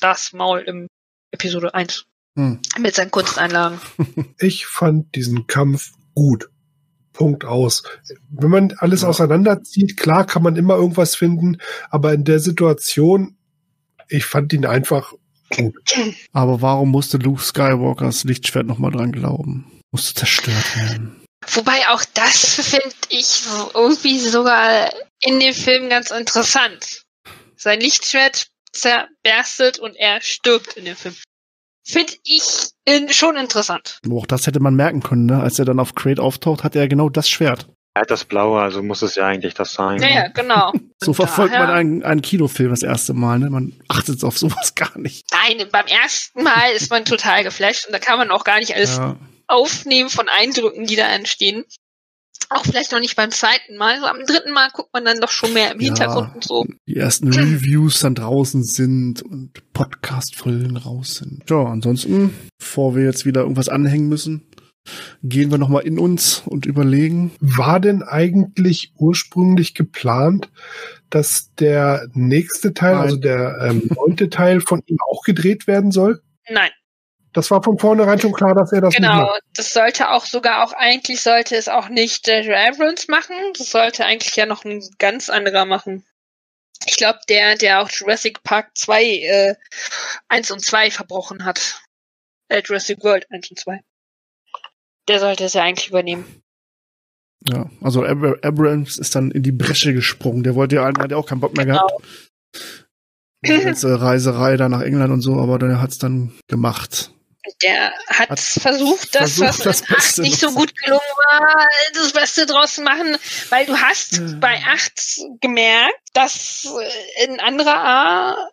S5: das Maul im Episode 1
S4: Hm.
S5: mit seinen Kunsteinlagen.
S7: Ich fand diesen Kampf gut. Punkt aus. Wenn man alles auseinanderzieht, klar kann man immer irgendwas finden, aber in der Situation, ich fand ihn einfach gut.
S4: Aber warum musste Luke Skywalkers Lichtschwert nochmal dran glauben? Musste zerstört werden.
S5: Wobei auch das finde ich irgendwie sogar in dem Film ganz interessant. Sein Lichtschwert zerberstet und er stirbt in dem Film. Finde ich in, schon interessant.
S4: Auch das hätte man merken können, ne? Als er dann auf Crate auftaucht, hat er genau das Schwert.
S6: Er hat das Blaue, also muss es ja eigentlich das sein.
S5: Ja, ja, genau.
S4: So verfolgt man einen, einen Kinofilm das erste Mal, ne? Man achtet auf sowas gar nicht.
S5: Nein, beim ersten Mal ist man total geflasht und da kann man auch gar nicht alles
S4: Ja.
S5: aufnehmen von Eindrücken, die da entstehen. Auch vielleicht noch nicht beim zweiten Mal. So am dritten Mal guckt man dann doch schon mehr im Hintergrund und so.
S4: Die ersten Reviews dann draußen sind und Podcast-Folgen raus sind. Ja, ansonsten, bevor wir jetzt wieder irgendwas anhängen müssen, gehen wir nochmal in uns und überlegen.
S7: War denn eigentlich ursprünglich geplant, dass der nächste Teil,
S4: Nein.
S7: also der ähm, neunte Teil von ihm auch gedreht werden soll?
S5: Nein,
S7: Das war von vornherein schon klar, dass er das nicht
S5: genau.
S7: macht.
S5: Das sollte auch sogar auch, eigentlich sollte es auch nicht J.J. Abrams machen. Das sollte eigentlich ja noch ein ganz anderer machen. Ich glaube, der, der auch Jurassic Park 2, äh, 1 und 2 verbrochen hat. Äh, Jurassic World 1 und 2. Der sollte es ja eigentlich übernehmen.
S4: Ja, also Abra Abrams ist dann in die Bresche gesprungen. Der wollte ja, hat ja auch keinen Bock mehr gehabt. Die ganze Reiserei da nach England und so, aber der hat's dann gemacht.
S5: Der hat,
S4: Hat
S5: versucht, das,
S4: versucht,
S5: was
S4: das
S5: in 8
S4: Beste
S5: nicht so gut gelungen war, das Beste draus zu machen, weil du hast bei 8 gemerkt, dass äh, ein anderer A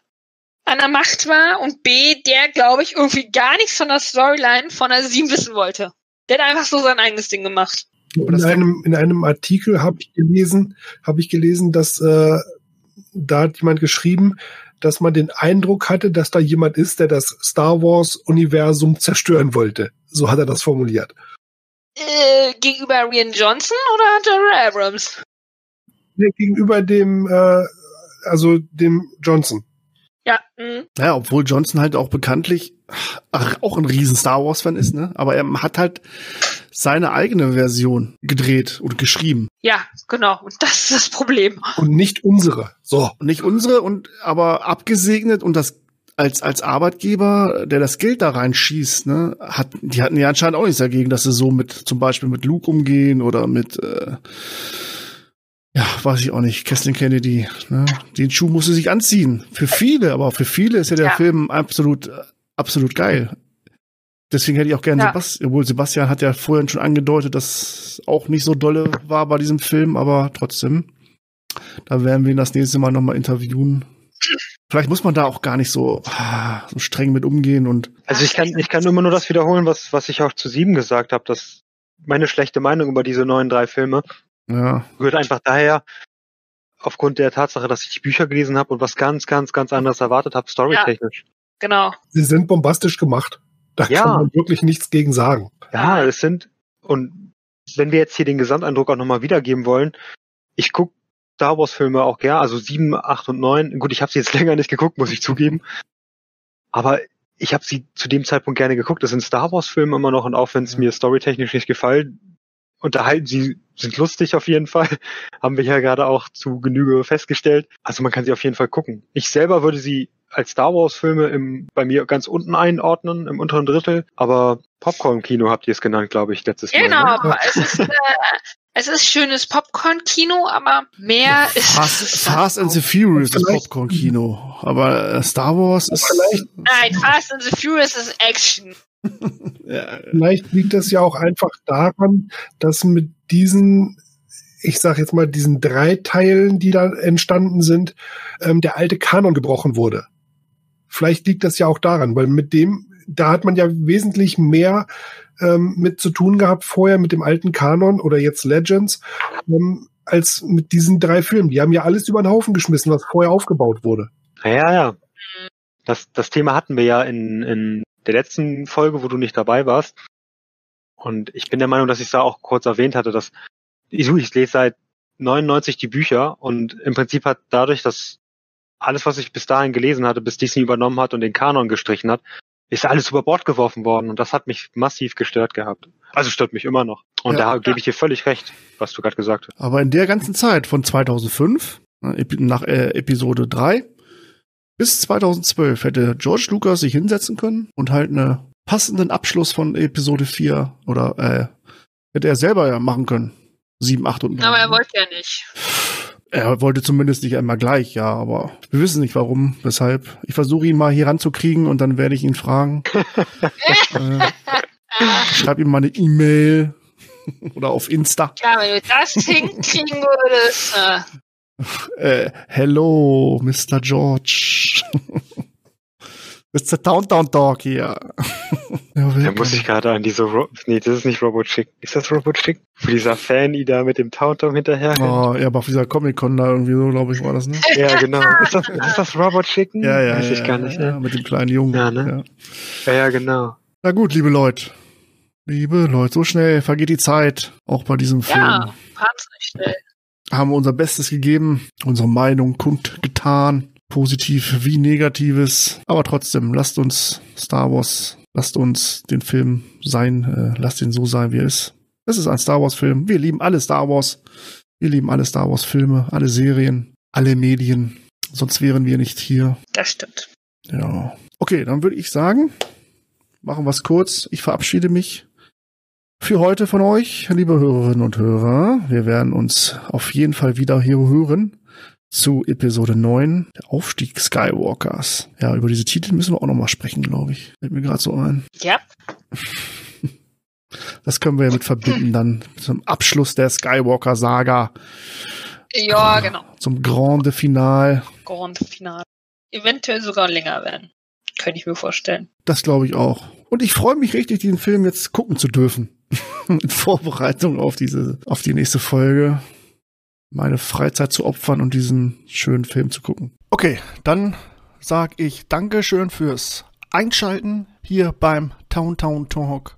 S5: an der Macht war und B, der, glaube ich, irgendwie gar nichts von der Storyline von der 7 wissen wollte. Der hat einfach so sein eigenes Ding gemacht.
S7: In einem, in einem Artikel habe ich gelesen, habe ich gelesen, dass äh, da hat jemand geschrieben, dass man den Eindruck hatte, dass da jemand ist, der das Star Wars Universum zerstören wollte. So hat er das formuliert.
S5: Äh, gegenüber Rian Johnson oder J.J. Abrams?
S7: Nee, Gegenüber dem, äh, also dem Johnson.
S5: Ja, mh.
S4: Ja, obwohl Johnson halt auch bekanntlich ach, auch ein riesen Star Wars Fan ist, ne? Aber er hat halt seine eigene Version gedreht und geschrieben.
S5: ja, genau. Und das ist das Problem.
S7: Und nicht unsere. So.
S4: Und nicht unsere und aber abgesegnet und das als als Arbeitgeber, der das Geld da reinschießt, ne, hat die hatten ja anscheinend auch nichts dagegen, dass sie so mit zum Beispiel mit Luke umgehen oder mit äh, ja, weiß ich auch nicht, Kathleen Kennedy, ne? Den Schuh muss sie sich anziehen. Für viele, aber für viele ist ja der
S5: Ja.
S4: Film absolut, absolut geil. Deswegen hätte ich auch gerne
S5: Ja.
S4: Sebastian, obwohl Sebastian hat ja vorhin schon angedeutet, dass auch nicht so dolle war bei diesem Film, aber trotzdem. Da werden wir ihn das nächste Mal nochmal interviewen. Vielleicht muss man da auch gar nicht so, ah, so streng mit umgehen und
S6: Also ich kann, ich kann immer nur das wiederholen, was, was ich auch zu sieben gesagt habe, dass meine schlechte Meinung über diese neuen drei Filme
S4: ja,
S6: rührt einfach daher, aufgrund der Tatsache, dass ich die Bücher gelesen habe und was ganz, ganz, ganz anderes erwartet habe, storytechnisch.
S5: Genau.
S7: Sie sind bombastisch gemacht. Da
S6: Ja.
S7: kann man wirklich nichts gegen sagen.
S6: Ja, es sind, und wenn wir jetzt hier den Gesamteindruck auch nochmal wiedergeben wollen, ich guck Star Wars Filme auch gern, also sieben, acht und neun. Gut, ich habe sie jetzt länger nicht geguckt, muss ich zugeben. Aber ich habe sie zu dem Zeitpunkt gerne geguckt. Das sind Star Wars Filme immer noch und auch wenn es mir storytechnisch nicht gefallen, unterhalten sie, sind lustig auf jeden Fall. Haben wir ja gerade auch zu Genüge festgestellt. Also man kann sie auf jeden Fall gucken. Ich selber würde sie als Star Wars Filme im, bei mir ganz unten einordnen, im unteren Drittel. Aber Popcorn-Kino habt ihr es genannt, glaube ich, letztes Mal.
S5: Genau,
S6: Ne?
S5: aber es ist, äh, es ist schönes Popcorn-Kino, aber mehr ist
S4: Fast, Fast and the Furious ist Popcorn-Kino. Aber äh, Star Wars ist.
S5: Nein, Fast and the Furious ist Action.
S4: Ja,
S7: Vielleicht liegt das ja auch einfach daran, dass mit diesen, ich sag jetzt mal, diesen drei Teilen, die da entstanden sind, ähm, der alte Kanon gebrochen wurde. Vielleicht liegt das ja auch daran, weil mit dem, da hat man ja wesentlich mehr ähm, mit zu tun gehabt vorher mit dem alten Kanon oder jetzt Legends, ähm, als mit diesen drei Filmen. Die haben ja alles über den Haufen geschmissen, was vorher aufgebaut wurde.
S6: Ja, ja. Das, das Thema hatten wir ja in, in der letzten Folge, wo du nicht dabei warst. Und ich bin der Meinung, dass ich es da auch kurz erwähnt hatte, dass ich, ich lese seit 99 die Bücher und im Prinzip hat dadurch, dass alles, was ich bis dahin gelesen hatte, bis Disney übernommen hat und den Kanon gestrichen hat, ist alles über Bord geworfen worden und das hat mich massiv gestört gehabt. Also stört mich immer noch. Und
S4: Ja.
S6: da gebe ich dir völlig recht, was du gerade gesagt hast.
S4: Aber in der ganzen Zeit von 2005, ne, nach äh, Episode 3, bis 2012 hätte George Lucas sich hinsetzen können und halt einen passenden Abschluss von Episode 4 oder äh, hätte er selber ja machen können. 7, 8 und 9.
S5: Aber er wollte ja nicht.
S4: Er wollte zumindest nicht einmal gleich, ja, aber wir wissen nicht warum, weshalb. Ich versuche ihn mal hier ranzukriegen und dann werde ich ihn fragen. äh, schreib ihm mal eine E-Mail. Oder auf Insta.
S5: Ja, wenn du das hinkriegen würdest.
S4: Äh. äh, hello, Mr. George. Mr. Downtown Talk hier.
S6: ja, da muss ich gerade an diese Ro Nee, das ist nicht Robot Chick. Ist das Robot Chick? Wo dieser Fan da mit dem Towntown hinterher
S4: Oh, ja, aber auf dieser Comic-Con da irgendwie so, glaube ich, war das, ne?
S6: ja, genau. Ist das, ist das Robot Chicken?
S4: Ja, ja.
S6: Weiß
S4: ja,
S6: ich gar nicht,
S4: ja,
S6: ne?
S4: Mit dem kleinen Jungen.
S6: Ja, ne? Ja, ja, genau.
S4: Na gut, liebe Leute. Liebe Leute, so schnell vergeht die Zeit, auch bei diesem Film.
S5: Ja, wahnsinnig schnell.
S4: Haben wir unser Bestes gegeben, unsere Meinung kundgetan, positiv wie negatives. Aber trotzdem, lasst uns Star Wars, lasst uns den Film sein, äh, lasst ihn so sein, wie er ist. Es ist ein Star Wars Film. Wir lieben alle Star Wars. Wir lieben alle Star Wars Filme, alle Serien, alle Medien. Sonst wären wir nicht hier.
S5: Das stimmt.
S4: Ja. Okay, dann würde ich sagen, machen wir es kurz. Ich verabschiede mich für heute von euch, liebe Hörerinnen und Hörer. Wir werden uns auf jeden Fall wieder hier hören zu Episode 9, der Aufstieg Skywalkers. Ja, über diese Titel müssen wir auch nochmal sprechen, glaube ich. Fällt mir gerade so ein.
S5: Ja.
S4: Das können wir ja mit verbinden dann zum Abschluss der Skywalker-Saga.
S5: Ja, genau.
S4: Zum Grande Final.
S5: Grande Final. Eventuell sogar länger werden. Könnte ich mir vorstellen.
S4: Das glaube ich auch. Und ich freue mich richtig, diesen Film jetzt gucken zu dürfen. In Vorbereitung auf diese, auf die nächste Folge. Meine Freizeit zu opfern und diesen schönen Film zu gucken. Okay, dann sag ich Dankeschön fürs Einschalten hier beim Town Town Talk.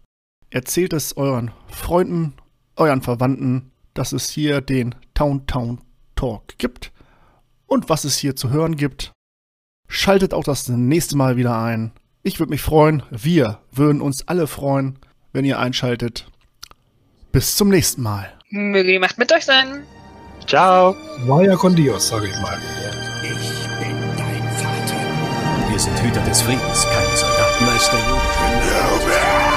S4: Erzählt es euren Freunden, euren Verwandten, dass es hier den Town Town Talk gibt und was es hier zu hören gibt. Schaltet auch das nächste Mal wieder ein. Ich würde mich freuen, wir würden uns alle freuen, wenn ihr einschaltet. Bis zum nächsten Mal.
S5: Möge die Macht mit euch sein.
S6: Ciao.
S7: Vaya con Dios, sage ich mal.
S3: Ich bin dein Vater. Wir sind Hüter des Friedens, keine Soldaten. Meister Yoda.